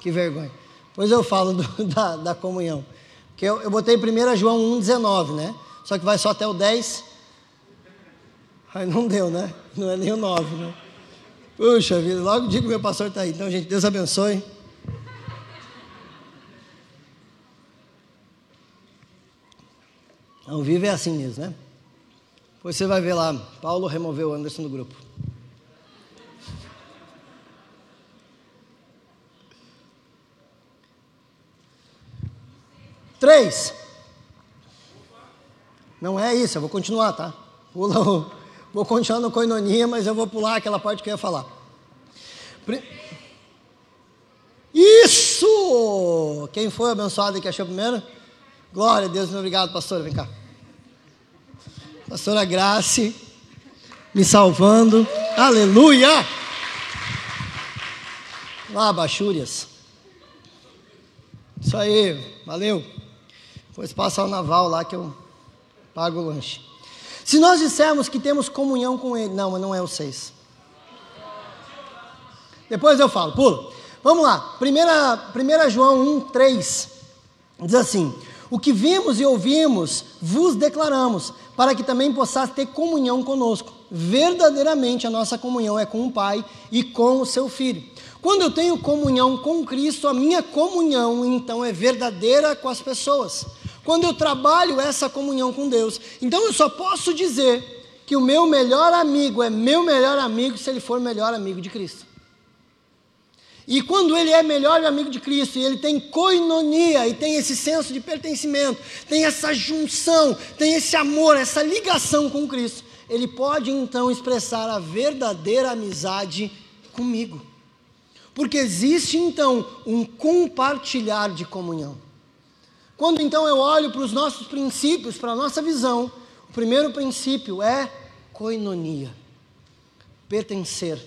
Que vergonha. Pois eu falo do, da, da, comunhão. Porque eu, eu botei 1 João 1,19, né? Só que vai só até o 10. Aí não deu, né? Não é nem o 9, né? Puxa vida, logo digo que meu pastor está aí. Então, gente, Deus abençoe. Ao vivo é assim mesmo, né? Depois você vai ver lá, Paulo removeu o Anderson do grupo. Três. Não é isso, eu vou continuar, tá? Pula o, vou continuar no coinonia, mas eu vou pular aquela parte que eu ia falar. Isso! Quem foi abençoado e que achou primeiro? Glória a Deus, muito obrigado, pastor. Vem cá. Pastora Grace, me salvando. Aleluia! Lá, Bachúrias. Isso aí, valeu. Depois passa o naval lá que eu pago o lanche. Se nós dissermos que temos comunhão com Ele, não, mas não é o seis. Depois eu falo, pula. Vamos lá, 1 João 1, 3, diz assim: O que vimos e ouvimos, vos declaramos, para que também possais ter comunhão conosco. Verdadeiramente a nossa comunhão é com o Pai e com o seu Filho. Quando eu tenho comunhão com Cristo, a minha comunhão então é verdadeira com as pessoas quando eu trabalho essa comunhão com Deus. Então eu só posso dizer que o meu melhor amigo é meu melhor amigo se ele for melhor amigo de Cristo. E quando ele é melhor amigo de Cristo e ele tem coinonia e tem esse senso de pertencimento, tem essa junção, tem esse amor, essa ligação com Cristo, ele pode então expressar a verdadeira amizade comigo. Porque existe então um compartilhar de comunhão. Quando então eu olho para os nossos princípios, para a nossa visão, o primeiro princípio é coinonia, pertencer,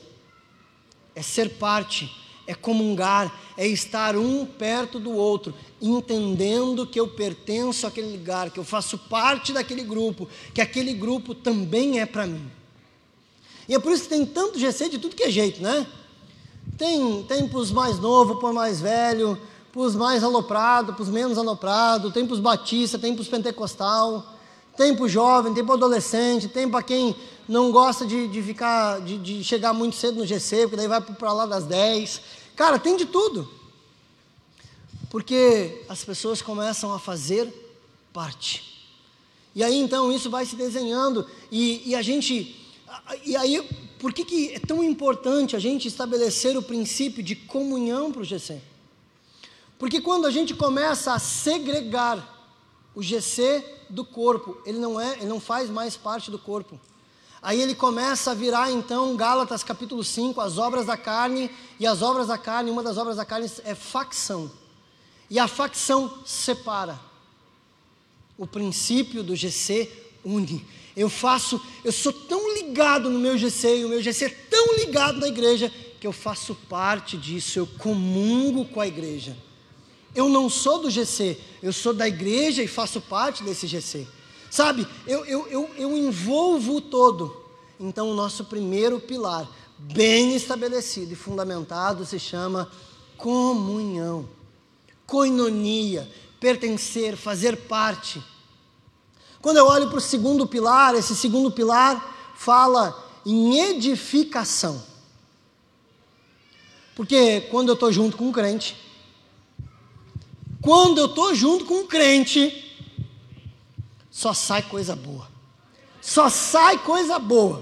é ser parte, é comungar, é estar um perto do outro, entendendo que eu pertenço àquele lugar, que eu faço parte daquele grupo, que aquele grupo também é para mim. E é por isso que tem tanto GC de tudo que é jeito, né? Tem, tem para os mais novos, para os mais velhos, para os mais aloprados, para os menos aloprados, tem para os batistas, tem para os pentecostal, tem para o jovem, tem para o adolescente, tem para quem não gosta de, de ficar, de, de, chegar muito cedo no GC, porque daí vai para lá das 10. Cara, tem de tudo. Porque as pessoas começam a fazer parte. E aí então isso vai se desenhando e, e a gente. E aí, por que, que é tão importante a gente estabelecer o princípio de comunhão para o GC? Porque quando a gente começa a segregar o GC do corpo, ele não é, ele não faz mais parte do corpo. Aí ele começa a virar então Gálatas capítulo 5, as obras da carne, e as obras da carne, uma das obras da carne é facção. E a facção separa. O princípio do GC une. Eu faço, eu sou tão ligado no meu GC, e o meu GC é tão ligado na igreja, porque eu faço parte disso, eu comungo com a igreja. Eu não sou do GC, eu sou da igreja e faço parte desse GC. Sabe, eu, eu, eu, eu envolvo o todo. Então, o nosso primeiro pilar, bem estabelecido e fundamentado, se chama comunhão, coinonia, pertencer, fazer parte. Quando eu olho para o segundo pilar, esse segundo pilar fala em edificação. Porque quando eu estou junto com um crente, quando eu estou junto com um crente, só sai coisa boa. Só sai coisa boa.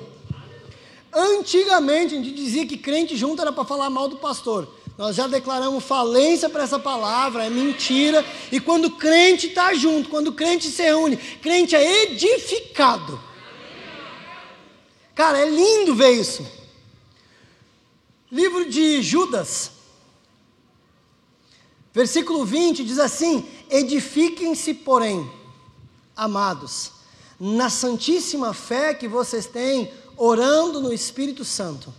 Antigamente a gente dizia que crente junto era para falar mal do pastor. Nós já declaramos falência para essa palavra, é mentira. E quando crente está junto, quando crente se reúne, crente é edificado. Cara, é lindo ver isso. Livro de Judas, versículo 20 diz assim: Edifiquem-se, porém, amados, na santíssima fé que vocês têm, orando no Espírito Santo.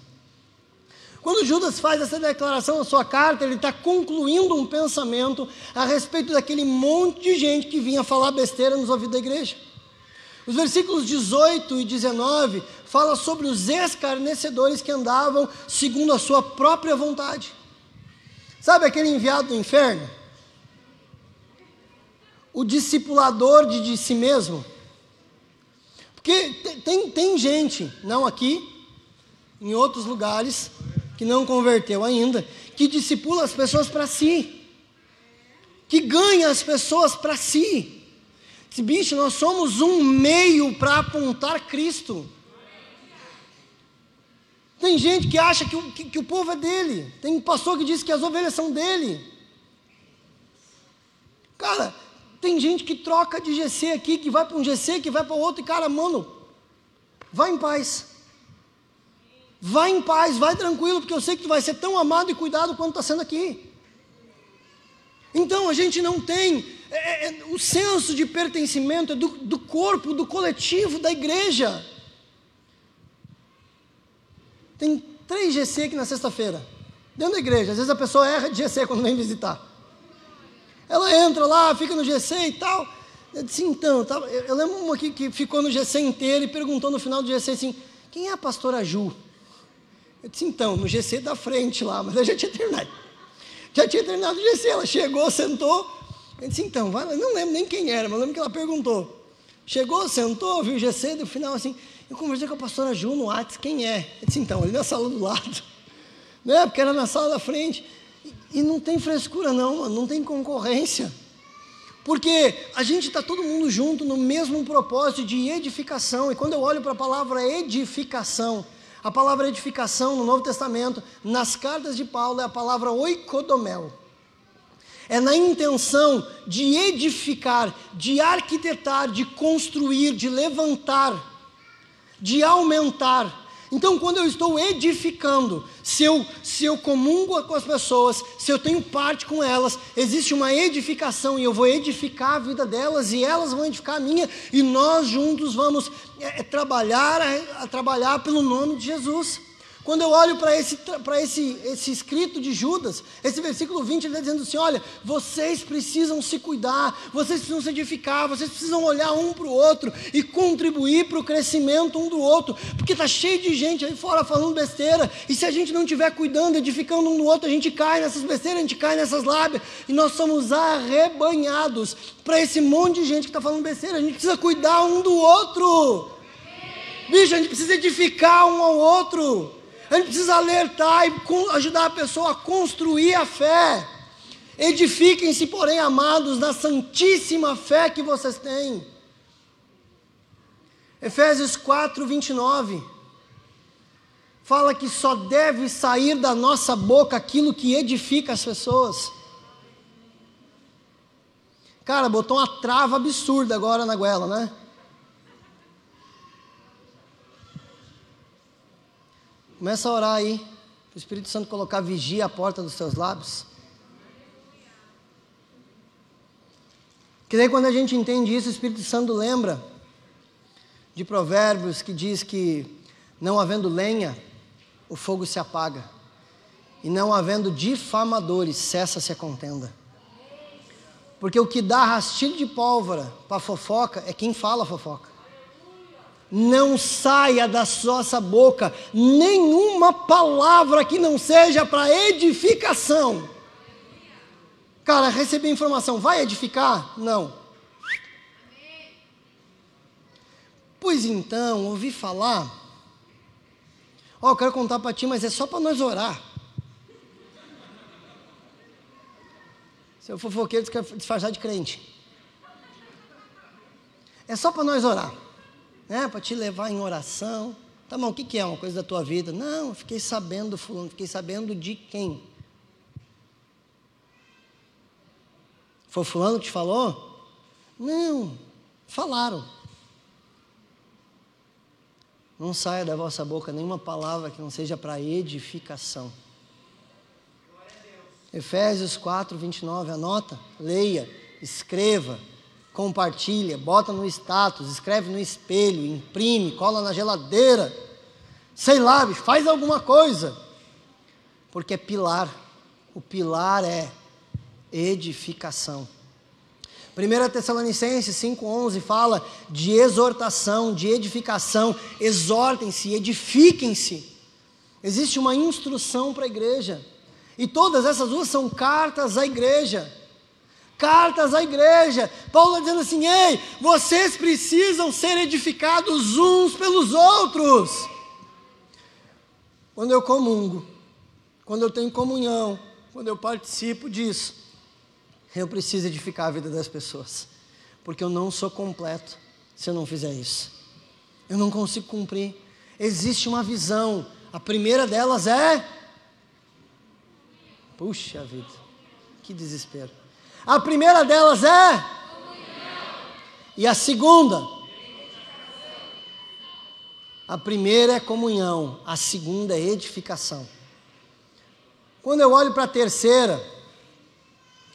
Quando Judas faz essa declaração na sua carta, ele está concluindo um pensamento a respeito daquele monte de gente que vinha falar besteira nos ouvidos da igreja. Os versículos 18 e 19 fala sobre os escarnecedores que andavam segundo a sua própria vontade. Sabe aquele enviado do inferno? o discipulador de, de si mesmo. Porque tem, tem gente, não aqui, em outros lugares, que não converteu ainda, que discipula as pessoas para si, que ganha as pessoas para si. Esse bicho, nós somos um meio para apontar Cristo. Tem gente que acha que o, que, que o povo é dele, tem um pastor que diz que as ovelhas são dele. Cara, tem gente que troca de GC aqui, que vai para um GC, que vai para outro, e cara, mano, vai em paz. Vai em paz, vai tranquilo, porque eu sei que tu vai ser tão amado e cuidado quanto está sendo aqui. Então a gente não tem é, é, é, o senso de pertencimento é do, do corpo, do coletivo, da igreja. Tem três GC aqui na sexta-feira, dentro da igreja. Às vezes a pessoa erra de GC quando vem visitar. Ela entra lá, fica no GC e tal. Eu disse, então, tá, eu, eu lembro uma aqui que ficou no GC inteiro e perguntou no final do GC assim, quem é a pastora Ju? Eu disse, então, no GC da frente lá, mas eu já tinha terminado. Já tinha terminado o GC, ela chegou, sentou. Eu disse, então, vai, eu não lembro nem quem era, mas lembro que ela perguntou. Chegou, sentou, viu o GC, no final assim, eu conversei com a pastora Ju no WhatsApp, quem é? Eu disse, então, ali na sala do lado. Né? Porque era na sala da frente. E não tem frescura, não, não tem concorrência. Porque a gente está todo mundo junto no mesmo propósito de edificação. E quando eu olho para a palavra edificação, a palavra edificação no Novo Testamento, nas cartas de Paulo, é a palavra oikodomel. É na intenção de edificar, de arquitetar, de construir, de levantar, de aumentar. Então, quando eu estou edificando, se eu, se eu comungo com as pessoas, se eu tenho parte com elas, existe uma edificação e eu vou edificar a vida delas e elas vão edificar a minha e nós juntos vamos é, é trabalhar, a trabalhar pelo nome de Jesus. Quando eu olho para esse, esse, esse escrito de Judas, esse versículo 20, ele está dizendo assim: olha, vocês precisam se cuidar, vocês precisam se edificar, vocês precisam olhar um para o outro e contribuir para o crescimento um do outro, porque está cheio de gente aí fora falando besteira, e se a gente não estiver cuidando, edificando um do outro, a gente cai nessas besteiras, a gente cai nessas lábias, e nós somos arrebanhados para esse monte de gente que está falando besteira, a gente precisa cuidar um do outro. Bicho, a gente precisa edificar um ao outro. A gente precisa alertar e ajudar a pessoa a construir a fé. Edifiquem-se, porém, amados, na santíssima fé que vocês têm. Efésios 4, 29. Fala que só deve sair da nossa boca aquilo que edifica as pessoas. Cara, botou uma trava absurda agora na goela, né? Começa a orar aí. O Espírito Santo colocar vigia à porta dos seus lábios. Que daí quando a gente entende isso, o Espírito Santo lembra de provérbios que diz que não havendo lenha, o fogo se apaga. E não havendo difamadores, cessa-se a contenda. Porque o que dá rastilho de pólvora para fofoca é quem fala fofoca. Não saia da nossa boca nenhuma palavra que não seja para edificação. Cara, recebi informação, vai edificar? Não. Pois então, ouvi falar. Ó, oh, eu quero contar para ti, mas é só para nós orar. Seu fofoqueiro quer disfarçar de crente. É só para nós orar. Né? Para te levar em oração. Tá bom, o que, que é uma coisa da tua vida? Não, fiquei sabendo, fulano, fiquei sabendo de quem? Foi fulano que te falou? Não, falaram. Não saia da vossa boca nenhuma palavra que não seja para edificação. Efésios 4, 29, anota, leia, escreva, compartilha, bota no status, escreve no espelho, imprime, cola na geladeira. Sei lá, faz alguma coisa. Porque é pilar. O pilar é edificação. 1 Tessalonicenses 5,11 fala de exortação, de edificação. Exortem-se, edifiquem-se. Existe uma instrução para a igreja. E todas essas duas são cartas à igreja. Cartas à igreja. Paulo está dizendo assim: ei, vocês precisam ser edificados uns pelos outros. Quando eu comungo, quando eu tenho comunhão, quando eu participo disso, eu preciso edificar a vida das pessoas, porque eu não sou completo se eu não fizer isso. Eu não consigo cumprir. Existe uma visão, a primeira delas é Puxa vida, que desespero. A primeira delas é. E a segunda? A primeira é comunhão, a segunda é edificação. Quando eu olho para a terceira,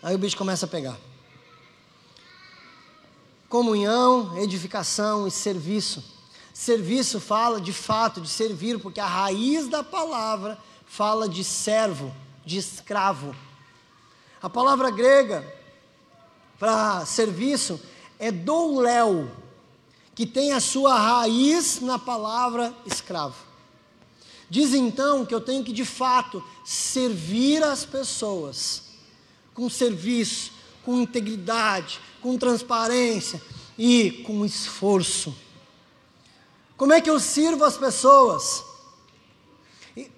aí o bicho começa a pegar. Comunhão, edificação e serviço. Serviço fala de fato de servir, porque a raiz da palavra fala de servo de escravo. A palavra grega para serviço é douléu, que tem a sua raiz na palavra escravo. Diz então que eu tenho que de fato servir as pessoas com serviço, com integridade, com transparência e com esforço. Como é que eu sirvo as pessoas?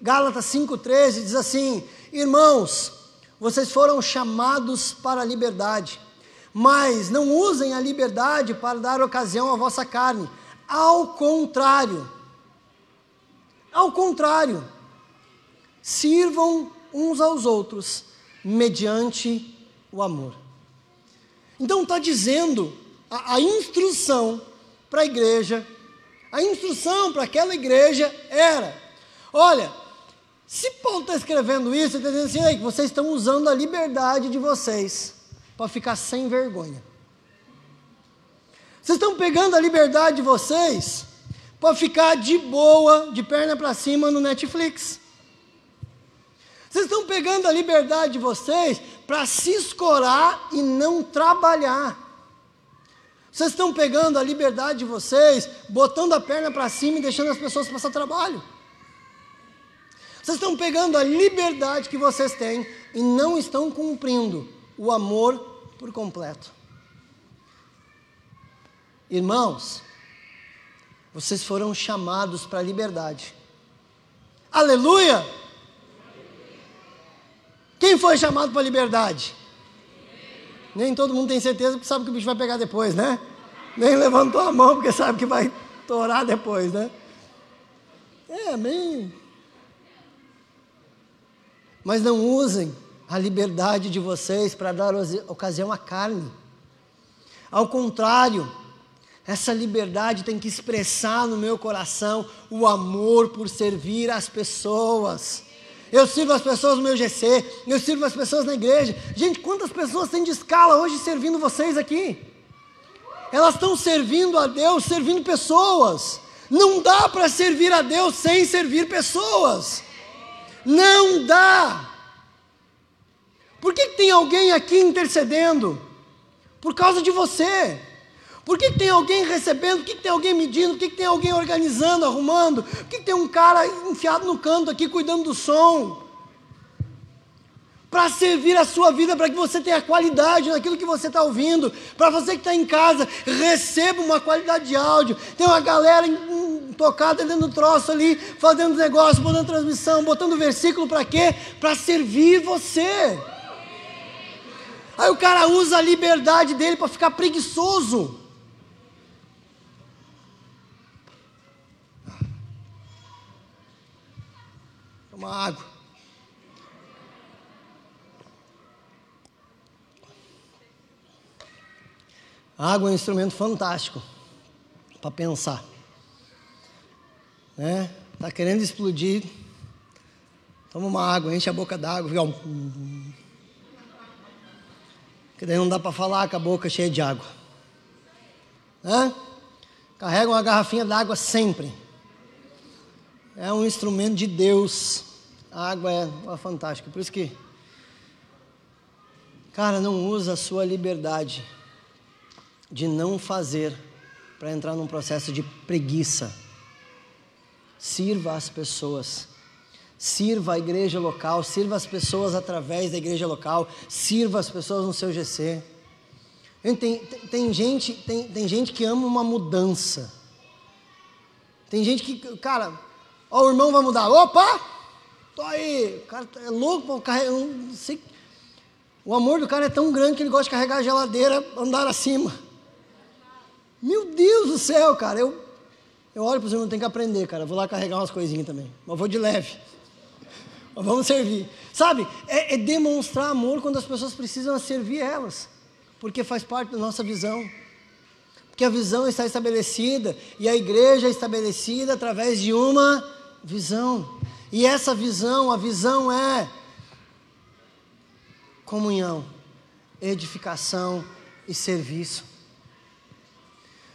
Gálatas 5,13 diz assim: Irmãos, vocês foram chamados para a liberdade, mas não usem a liberdade para dar ocasião à vossa carne. Ao contrário, ao contrário, sirvam uns aos outros mediante o amor. Então está dizendo a, a instrução para a igreja, a instrução para aquela igreja era: olha, se Paulo está escrevendo isso, ele está dizendo assim, vocês estão usando a liberdade de vocês para ficar sem vergonha. Vocês estão pegando a liberdade de vocês para ficar de boa, de perna para cima no Netflix. Vocês estão pegando a liberdade de vocês para se escorar e não trabalhar. Vocês estão pegando a liberdade de vocês, botando a perna para cima e deixando as pessoas passar trabalho. Vocês estão pegando a liberdade que vocês têm e não estão cumprindo o amor por completo. Irmãos, vocês foram chamados para a liberdade. Aleluia! Quem foi chamado para a liberdade? Nem todo mundo tem certeza porque sabe que o bicho vai pegar depois, né? Nem levantou a mão porque sabe que vai torar depois, né? É, amém. Mas não usem a liberdade de vocês para dar ocasião à carne. Ao contrário, essa liberdade tem que expressar no meu coração o amor por servir as pessoas. Eu sirvo as pessoas no meu GC, eu sirvo as pessoas na igreja. Gente, quantas pessoas têm de escala hoje servindo vocês aqui? Elas estão servindo a Deus, servindo pessoas. Não dá para servir a Deus sem servir pessoas. Não dá. Por que, tem alguém aqui intercedendo? Por causa de você. Por que, tem alguém recebendo? Por que, que tem alguém medindo? Por que, tem alguém organizando, arrumando? Por que tem um cara enfiado no canto aqui cuidando do som? Para servir a sua vida, para que você tenha qualidade naquilo que você está ouvindo. Para você que está em casa, receba uma qualidade de áudio. Tem uma galera tocada dentro do troço ali, fazendo negócio, botando transmissão, botando versículo para quê? Para servir você. Aí o cara usa a liberdade dele para ficar preguiçoso. Toma água. A água é um instrumento fantástico para pensar. Né? Tá querendo explodir? Toma uma água, enche a boca d'água, fica um... Que daí não dá para falar com a boca cheia de água. Carrega uma garrafinha d'água sempre. É um instrumento de Deus. A água é, é fantástica. Por isso que, cara, não usa a sua liberdade de não fazer para entrar num processo de preguiça. Sirva as pessoas. Sirva a igreja local, sirva as pessoas através da igreja local, sirva as pessoas no seu GC. Tem, tem, tem, gente, tem, tem gente que ama uma mudança. Tem gente que, cara, ó, o irmão vai mudar. Opa! Tô aí. O cara é louco para carregar. O amor do cara é tão grande que ele gosta de carregar a geladeira andar acima. Meu Deus do céu, cara. Eu, eu olho para os irmãos, tem que aprender, cara. Vou lá carregar umas coisinhas também. Mas vou de leve. Vamos servir. Sabe, é, é demonstrar amor quando as pessoas precisam servir elas. Porque faz parte da nossa visão. Porque a visão está estabelecida e a igreja é estabelecida através de uma visão. E essa visão, a visão é comunhão, edificação e serviço.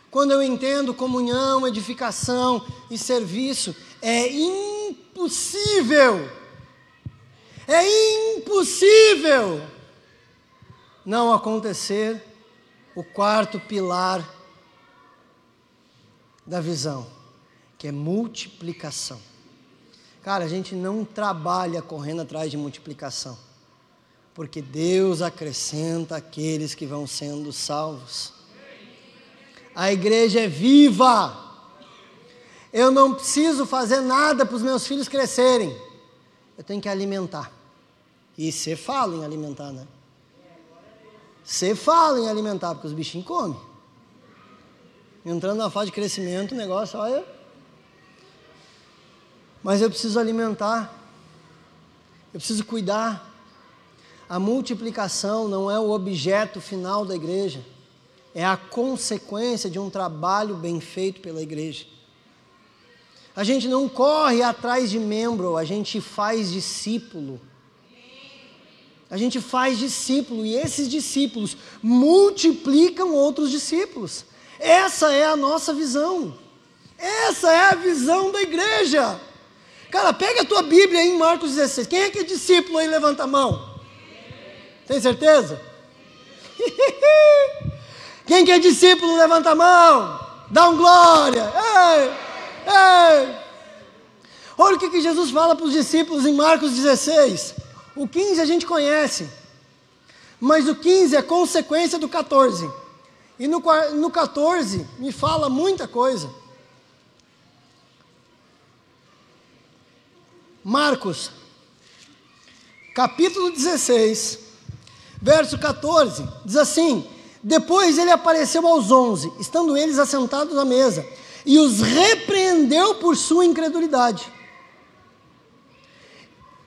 Quando eu entendo comunhão, edificação e serviço, é impossível, é impossível não acontecer o quarto pilar da visão, que é multiplicação. Cara, a gente não trabalha correndo atrás de multiplicação, porque Deus acrescenta aqueles que vão sendo salvos. A igreja é viva. Eu não preciso fazer nada para os meus filhos crescerem. Eu tenho que alimentar. E você fala em alimentar, né? Você fala em alimentar, porque os bichinhos comem. Entrando na fase de crescimento, o negócio, olha. Mas eu preciso alimentar. Eu preciso cuidar. A multiplicação não é o objeto final da igreja é a consequência de um trabalho bem feito pela igreja. A gente não corre atrás de membro, a gente faz discípulo. A gente faz discípulo e esses discípulos multiplicam outros discípulos. Essa é a nossa visão. Essa é a visão da igreja. Cara, pega a tua Bíblia aí em Marcos 16. Quem é que é discípulo aí? Levanta a mão. Tem certeza? Quem que é discípulo, levanta a mão. Dá um glória. Ei, ei. Olha o que, que Jesus fala para os discípulos em Marcos 16. O 15 a gente conhece. Mas o 15 é consequência do 14. E no, no 14 me fala muita coisa. Marcos, capítulo 16, verso 14, diz assim: depois ele apareceu aos onze, estando eles assentados à mesa, e os repreendeu por sua incredulidade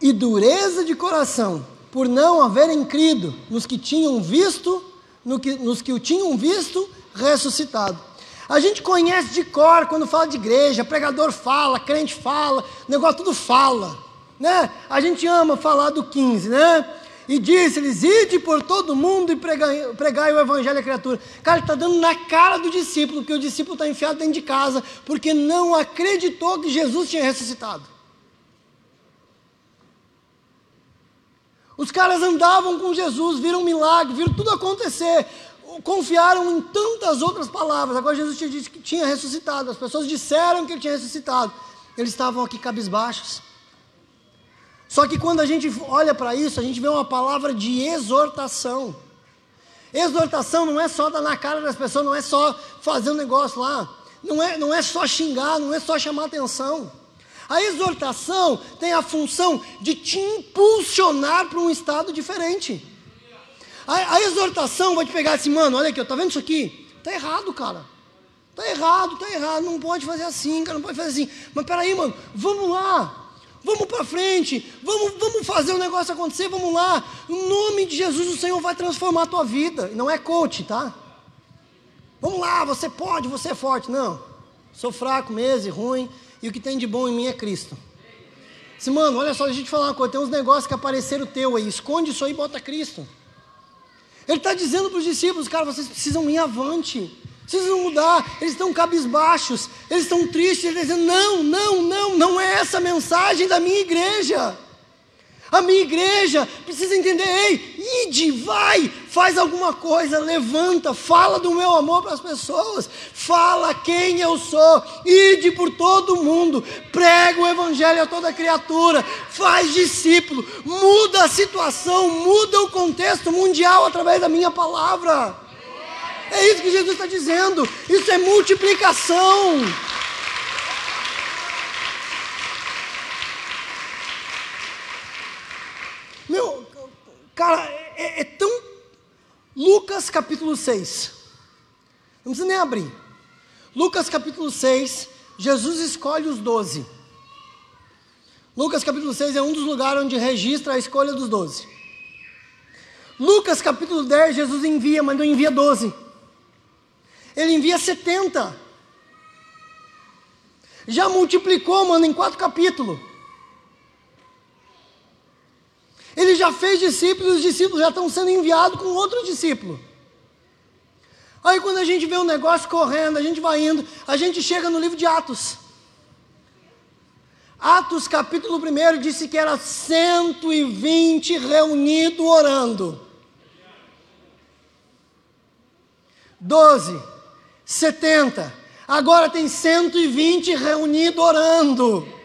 e dureza de coração, por não haverem crido nos que tinham visto, no que, nos que o tinham visto ressuscitado. A gente conhece de cor quando fala de igreja, pregador fala, crente fala, negócio tudo fala, né? A gente ama falar do 15, né? e disse-lhes: Ide por todo mundo e pregai, pregai o evangelho à criatura. Cara, ele está dando na cara do discípulo, porque o discípulo está enfiado dentro de casa, porque não acreditou que Jesus tinha ressuscitado. Os caras andavam com Jesus, viram milagre, viram tudo acontecer, confiaram em tantas outras palavras. Agora Jesus tinha dito que tinha ressuscitado, as pessoas disseram que ele tinha ressuscitado. Eles estavam aqui cabisbaixos. Só que quando a gente olha para isso, a gente vê uma palavra de exortação. Exortação não é só dar na cara das pessoas, não é só fazer um negócio lá, não é, não é só xingar, não é só chamar atenção. A exortação tem a função de te impulsionar para um estado diferente. A, a, exortação vai te pegar assim, mano, olha aqui, tá vendo isso aqui? Tá errado, cara. Tá errado, tá errado, não pode fazer assim, cara, não pode fazer assim. Mas peraí, mano, vamos lá. Vamos para frente, vamos, vamos fazer o negócio acontecer, vamos lá. Em nome de Jesus, o Senhor vai transformar a tua vida. Não é coach, tá? Vamos lá, você pode, você é forte. Não, sou fraco mesmo, ruim, e o que tem de bom em mim é Cristo. Se, mano, olha só, deixa eu te falar uma coisa: tem uns negócios que apareceram teu aí, esconde isso aí e bota Cristo. Ele está dizendo para os discípulos, cara, vocês precisam ir avante. Precisam mudar, eles estão cabisbaixos, eles estão tristes, eles dizem: não, não, não, não é essa a mensagem da minha igreja. A minha igreja precisa entender: ei, ide, vai, faz alguma coisa, levanta, fala do meu amor para as pessoas, fala quem eu sou, ide por todo mundo, prega o evangelho a toda criatura, faz discípulo, muda a situação, muda o contexto mundial através da minha palavra. É isso que Jesus está dizendo. Isso é multiplicação. Meu, cara, é, é tão. Lucas capítulo 6. Não precisa nem abrir. Lucas capítulo 6, Jesus escolhe os doze. Lucas capítulo 6 é um dos lugares onde registra a escolha dos doze. Lucas capítulo 10, Jesus envia, mas não envia doze. Ele envia 70. Já multiplicou, mano, em quatro capítulos. Ele já fez discípulos, os discípulos já estão sendo enviados com outro discípulo. Aí quando a gente vê o um negócio correndo, a gente vai indo, a gente chega no livro de Atos. Atos capítulo 1 disse que era 120 reunidos orando. 12. 70. Agora tem 120 reunidos orando.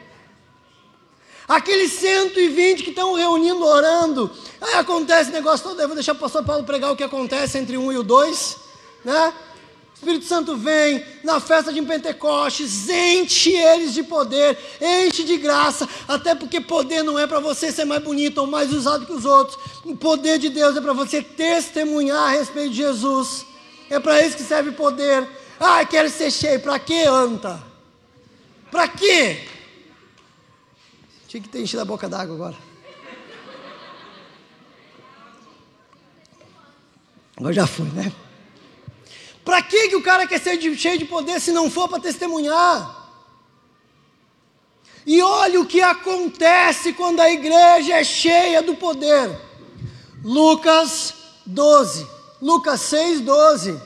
Aqueles 120 que estão reunindo orando. Aí acontece negócio todo. Eu vou deixar o pastor Paulo pregar o que acontece entre um e o dois. Né? Espírito Santo vem na festa de Pentecostes, enche eles de poder, enche de graça, até porque poder não é para você ser mais bonito ou mais usado que os outros. O poder de Deus é para você testemunhar a respeito de Jesus. É para isso que serve poder. Ah, quero ser cheio. Para que, anta? Para quê? Tinha que ter enchido a boca d'água agora. Agora já foi, né? Para que, que o cara quer ser cheio de poder se não for para testemunhar? E olha o que acontece quando a igreja é cheia do poder. Lucas 12. Lucas 6, 12.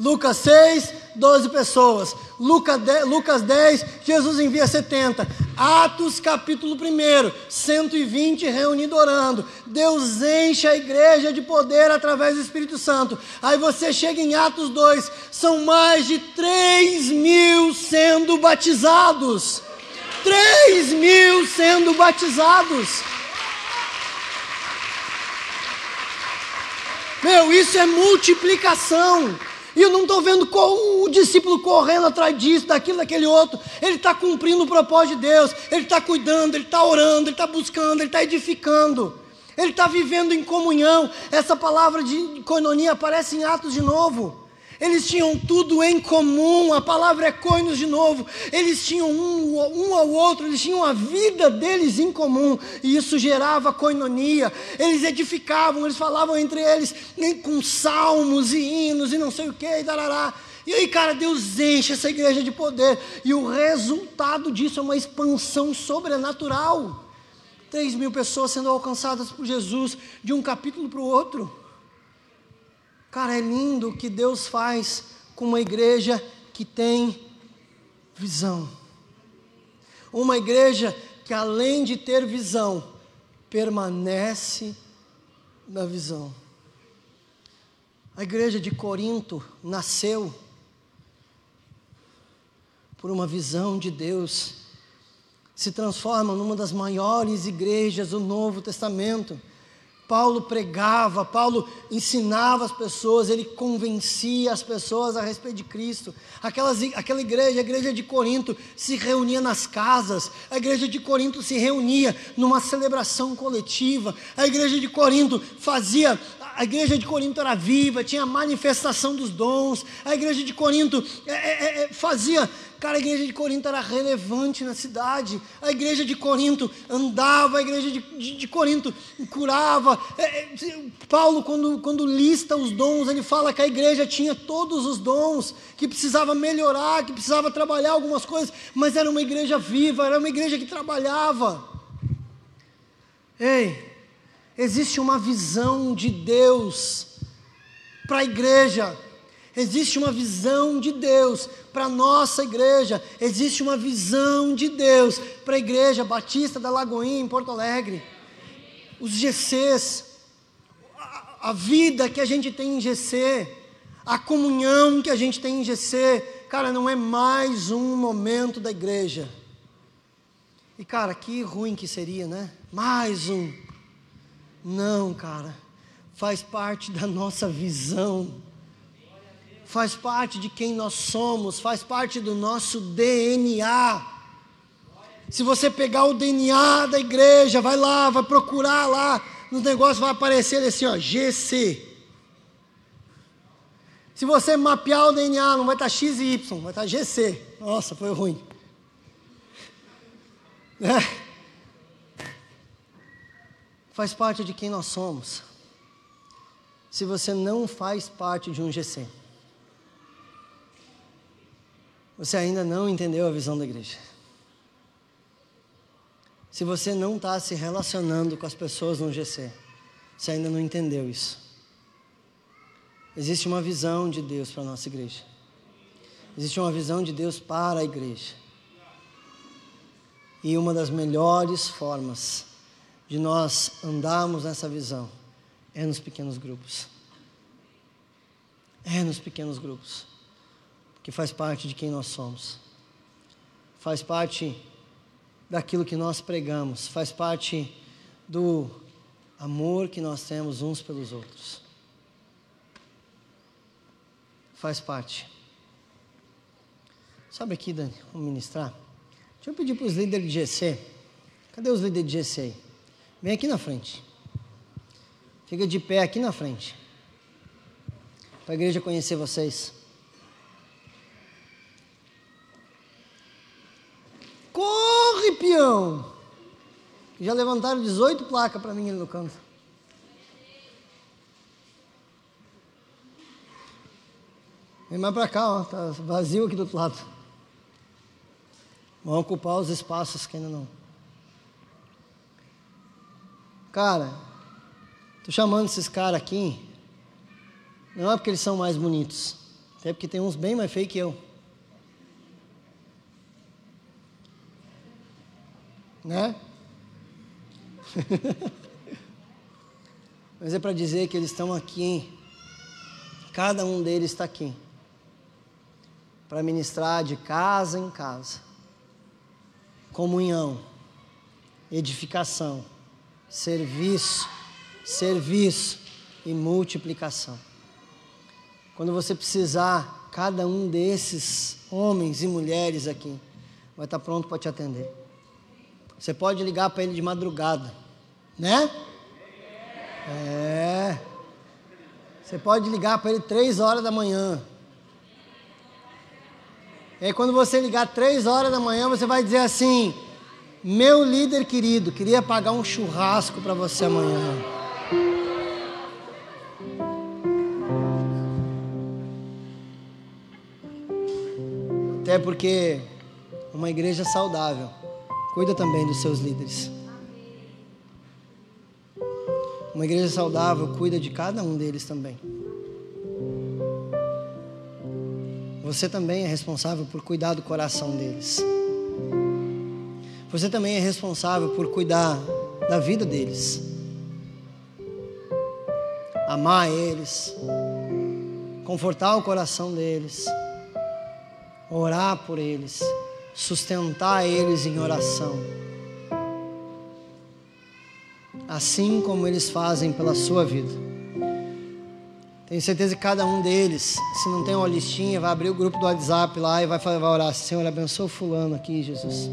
Lucas 6, 12 pessoas. Lucas 10, Lucas 10, Jesus envia 70. Atos capítulo 1, 120 reunidos orando. Deus enche a igreja de poder através do Espírito Santo. Aí você chega em Atos 2, são mais de 3 mil sendo batizados. 3 mil sendo batizados. Meu, isso é multiplicação. E eu não estou vendo o discípulo correndo atrás disso, daquilo, daquele outro. Ele está cumprindo o propósito de Deus. Ele está cuidando, ele está orando, ele está buscando, ele está edificando. Ele está vivendo em comunhão. Essa palavra de coinonia aparece em Atos de novo. Eles tinham tudo em comum, a palavra é coinos de novo. Eles tinham um, um ao outro, eles tinham a vida deles em comum, e isso gerava coinonia. Eles edificavam, eles falavam entre eles com salmos e hinos e não sei o que, e darará. E aí, cara, Deus enche essa igreja de poder, e o resultado disso é uma expansão sobrenatural. 3 mil pessoas sendo alcançadas por Jesus de um capítulo para o outro. Cara, é lindo o que Deus faz com uma igreja que tem visão. Uma igreja que, além de ter visão, permanece na visão. A igreja de Corinto nasceu por uma visão de Deus, se transforma numa das maiores igrejas do Novo Testamento Paulo pregava, Paulo ensinava as pessoas, ele convencia as pessoas a respeito de Cristo. Aquelas, aquela igreja, a igreja de Corinto, se reunia nas casas, a igreja de Corinto se reunia numa celebração coletiva, a igreja de Corinto fazia a igreja de Corinto era viva, tinha manifestação dos dons, a igreja de Corinto é, é, é, fazia Cara, a igreja de Corinto era relevante na cidade. A igreja de Corinto andava, a igreja de, de, de Corinto curava. É, é, Paulo, quando, quando lista os dons, ele fala que a igreja tinha todos os dons, que precisava melhorar, que precisava trabalhar algumas coisas, mas era uma igreja viva, era uma igreja que trabalhava. Ei, existe uma visão de Deus para a igreja. Existe uma visão de Deus para a nossa igreja, existe uma visão de Deus para a igreja Batista da Lagoinha em Porto Alegre. Os GCs, a, a vida que a gente tem em GC, a comunhão que a gente tem em GC, cara, não é mais um momento da igreja. E cara, que ruim que seria, né? Mais um. Não, cara, faz parte da nossa visão faz parte de quem nós somos, faz parte do nosso DNA. Se você pegar o DNA da igreja, vai lá, vai procurar lá, nos negócios vai aparecer assim, ó, GC. Se você mapear o DNA, não vai estar X e Y, vai estar GC. Nossa, foi ruim. É. Faz parte de quem nós somos. Se você não faz parte de um GC, você ainda não entendeu a visão da igreja. Se você não está se relacionando com as pessoas no GC, você ainda não entendeu isso. Existe uma visão de Deus para a nossa igreja. Existe uma visão de Deus para a igreja. E uma das melhores formas de nós andarmos nessa visão é nos pequenos grupos. É nos pequenos grupos que faz parte de quem nós somos, faz parte daquilo que nós pregamos, faz parte do amor que nós temos uns pelos outros. Faz parte. Sabe aqui, Dani, vamos ministrar? Deixa eu pedir para os líderes de GC. Cadê os líderes de GC aí? Vem aqui na frente. Fica de pé aqui na frente. Para a igreja conhecer vocês. Corre, peão! Já levantaram 18 placas para mim ali no canto. Vem mais para cá, ó, tá vazio aqui do outro lado. Vão ocupar os espaços que ainda não. Cara, tô chamando esses caras aqui, não é porque eles são mais bonitos, até porque tem uns bem mais feios que eu. né? Mas é para dizer que eles estão aqui, cada um deles está aqui, para ministrar de casa em casa, comunhão, edificação, serviço, serviço e multiplicação. Quando você precisar, cada um desses homens e mulheres aqui vai estar pronto para te atender. Você pode ligar para ele de madrugada, né? É. Você pode ligar para ele três horas da manhã. E aí quando você ligar três horas da manhã, você vai dizer assim: Meu líder querido, queria pagar um churrasco para você amanhã. Até porque uma igreja saudável Cuida também dos seus líderes. Uma igreja saudável cuida de cada um deles também. Você também é responsável por cuidar do coração deles. Você também é responsável por cuidar da vida deles. Amar eles, confortar o coração deles, orar por eles, sustentar eles em oração. Assim como eles fazem pela sua vida. Tenho certeza que cada um deles, se não tem uma listinha, vai abrir o grupo do WhatsApp lá e vai, vai orar. Senhor, abençoa fulano aqui, Jesus.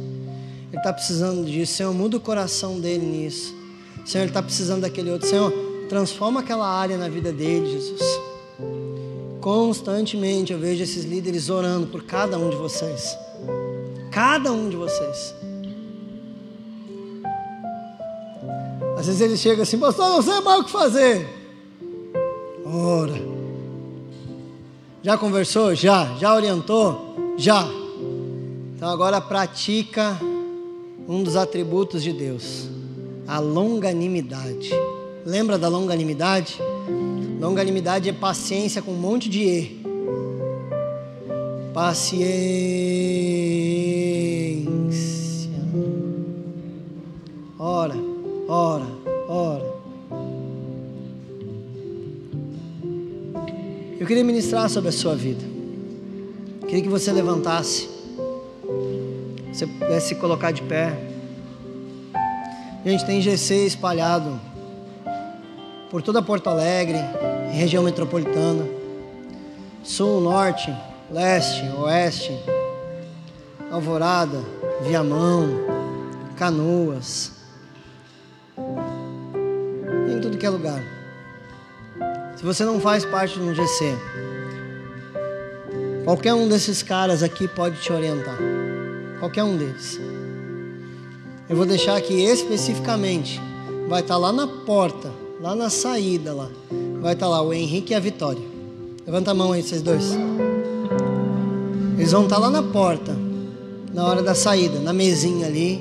Está precisando disso. Senhor, muda o coração dele nisso. Senhor, ele está precisando daquele outro. Senhor, transforma aquela área na vida dele, Jesus. Constantemente eu vejo esses líderes orando por cada um de vocês. Cada um de vocês. Às vezes ele chega assim, pastor, não sei mais o que fazer. Ora. Já conversou? Já. Já orientou? Já. Então agora pratica um dos atributos de Deus, a longanimidade. Lembra da longanimidade? Longanimidade é paciência com um monte de E. Paciência. Ora, ora, ora. Eu queria ministrar sobre a sua vida. Queria que você levantasse. Você pudesse se colocar de pé. Gente, tem GC espalhado por toda Porto Alegre, região metropolitana, sul, norte, leste, oeste, Alvorada, Viamão, Canoas, em tudo que é lugar. Se você não faz parte de um GC, qualquer um desses caras aqui pode te orientar. Qualquer um deles. Eu vou deixar aqui especificamente. Vai estar lá na porta, lá na saída lá. Vai estar lá o Henrique e a Vitória. Levanta a mão aí, vocês dois. Eles vão estar lá na porta, na hora da saída, na mesinha ali.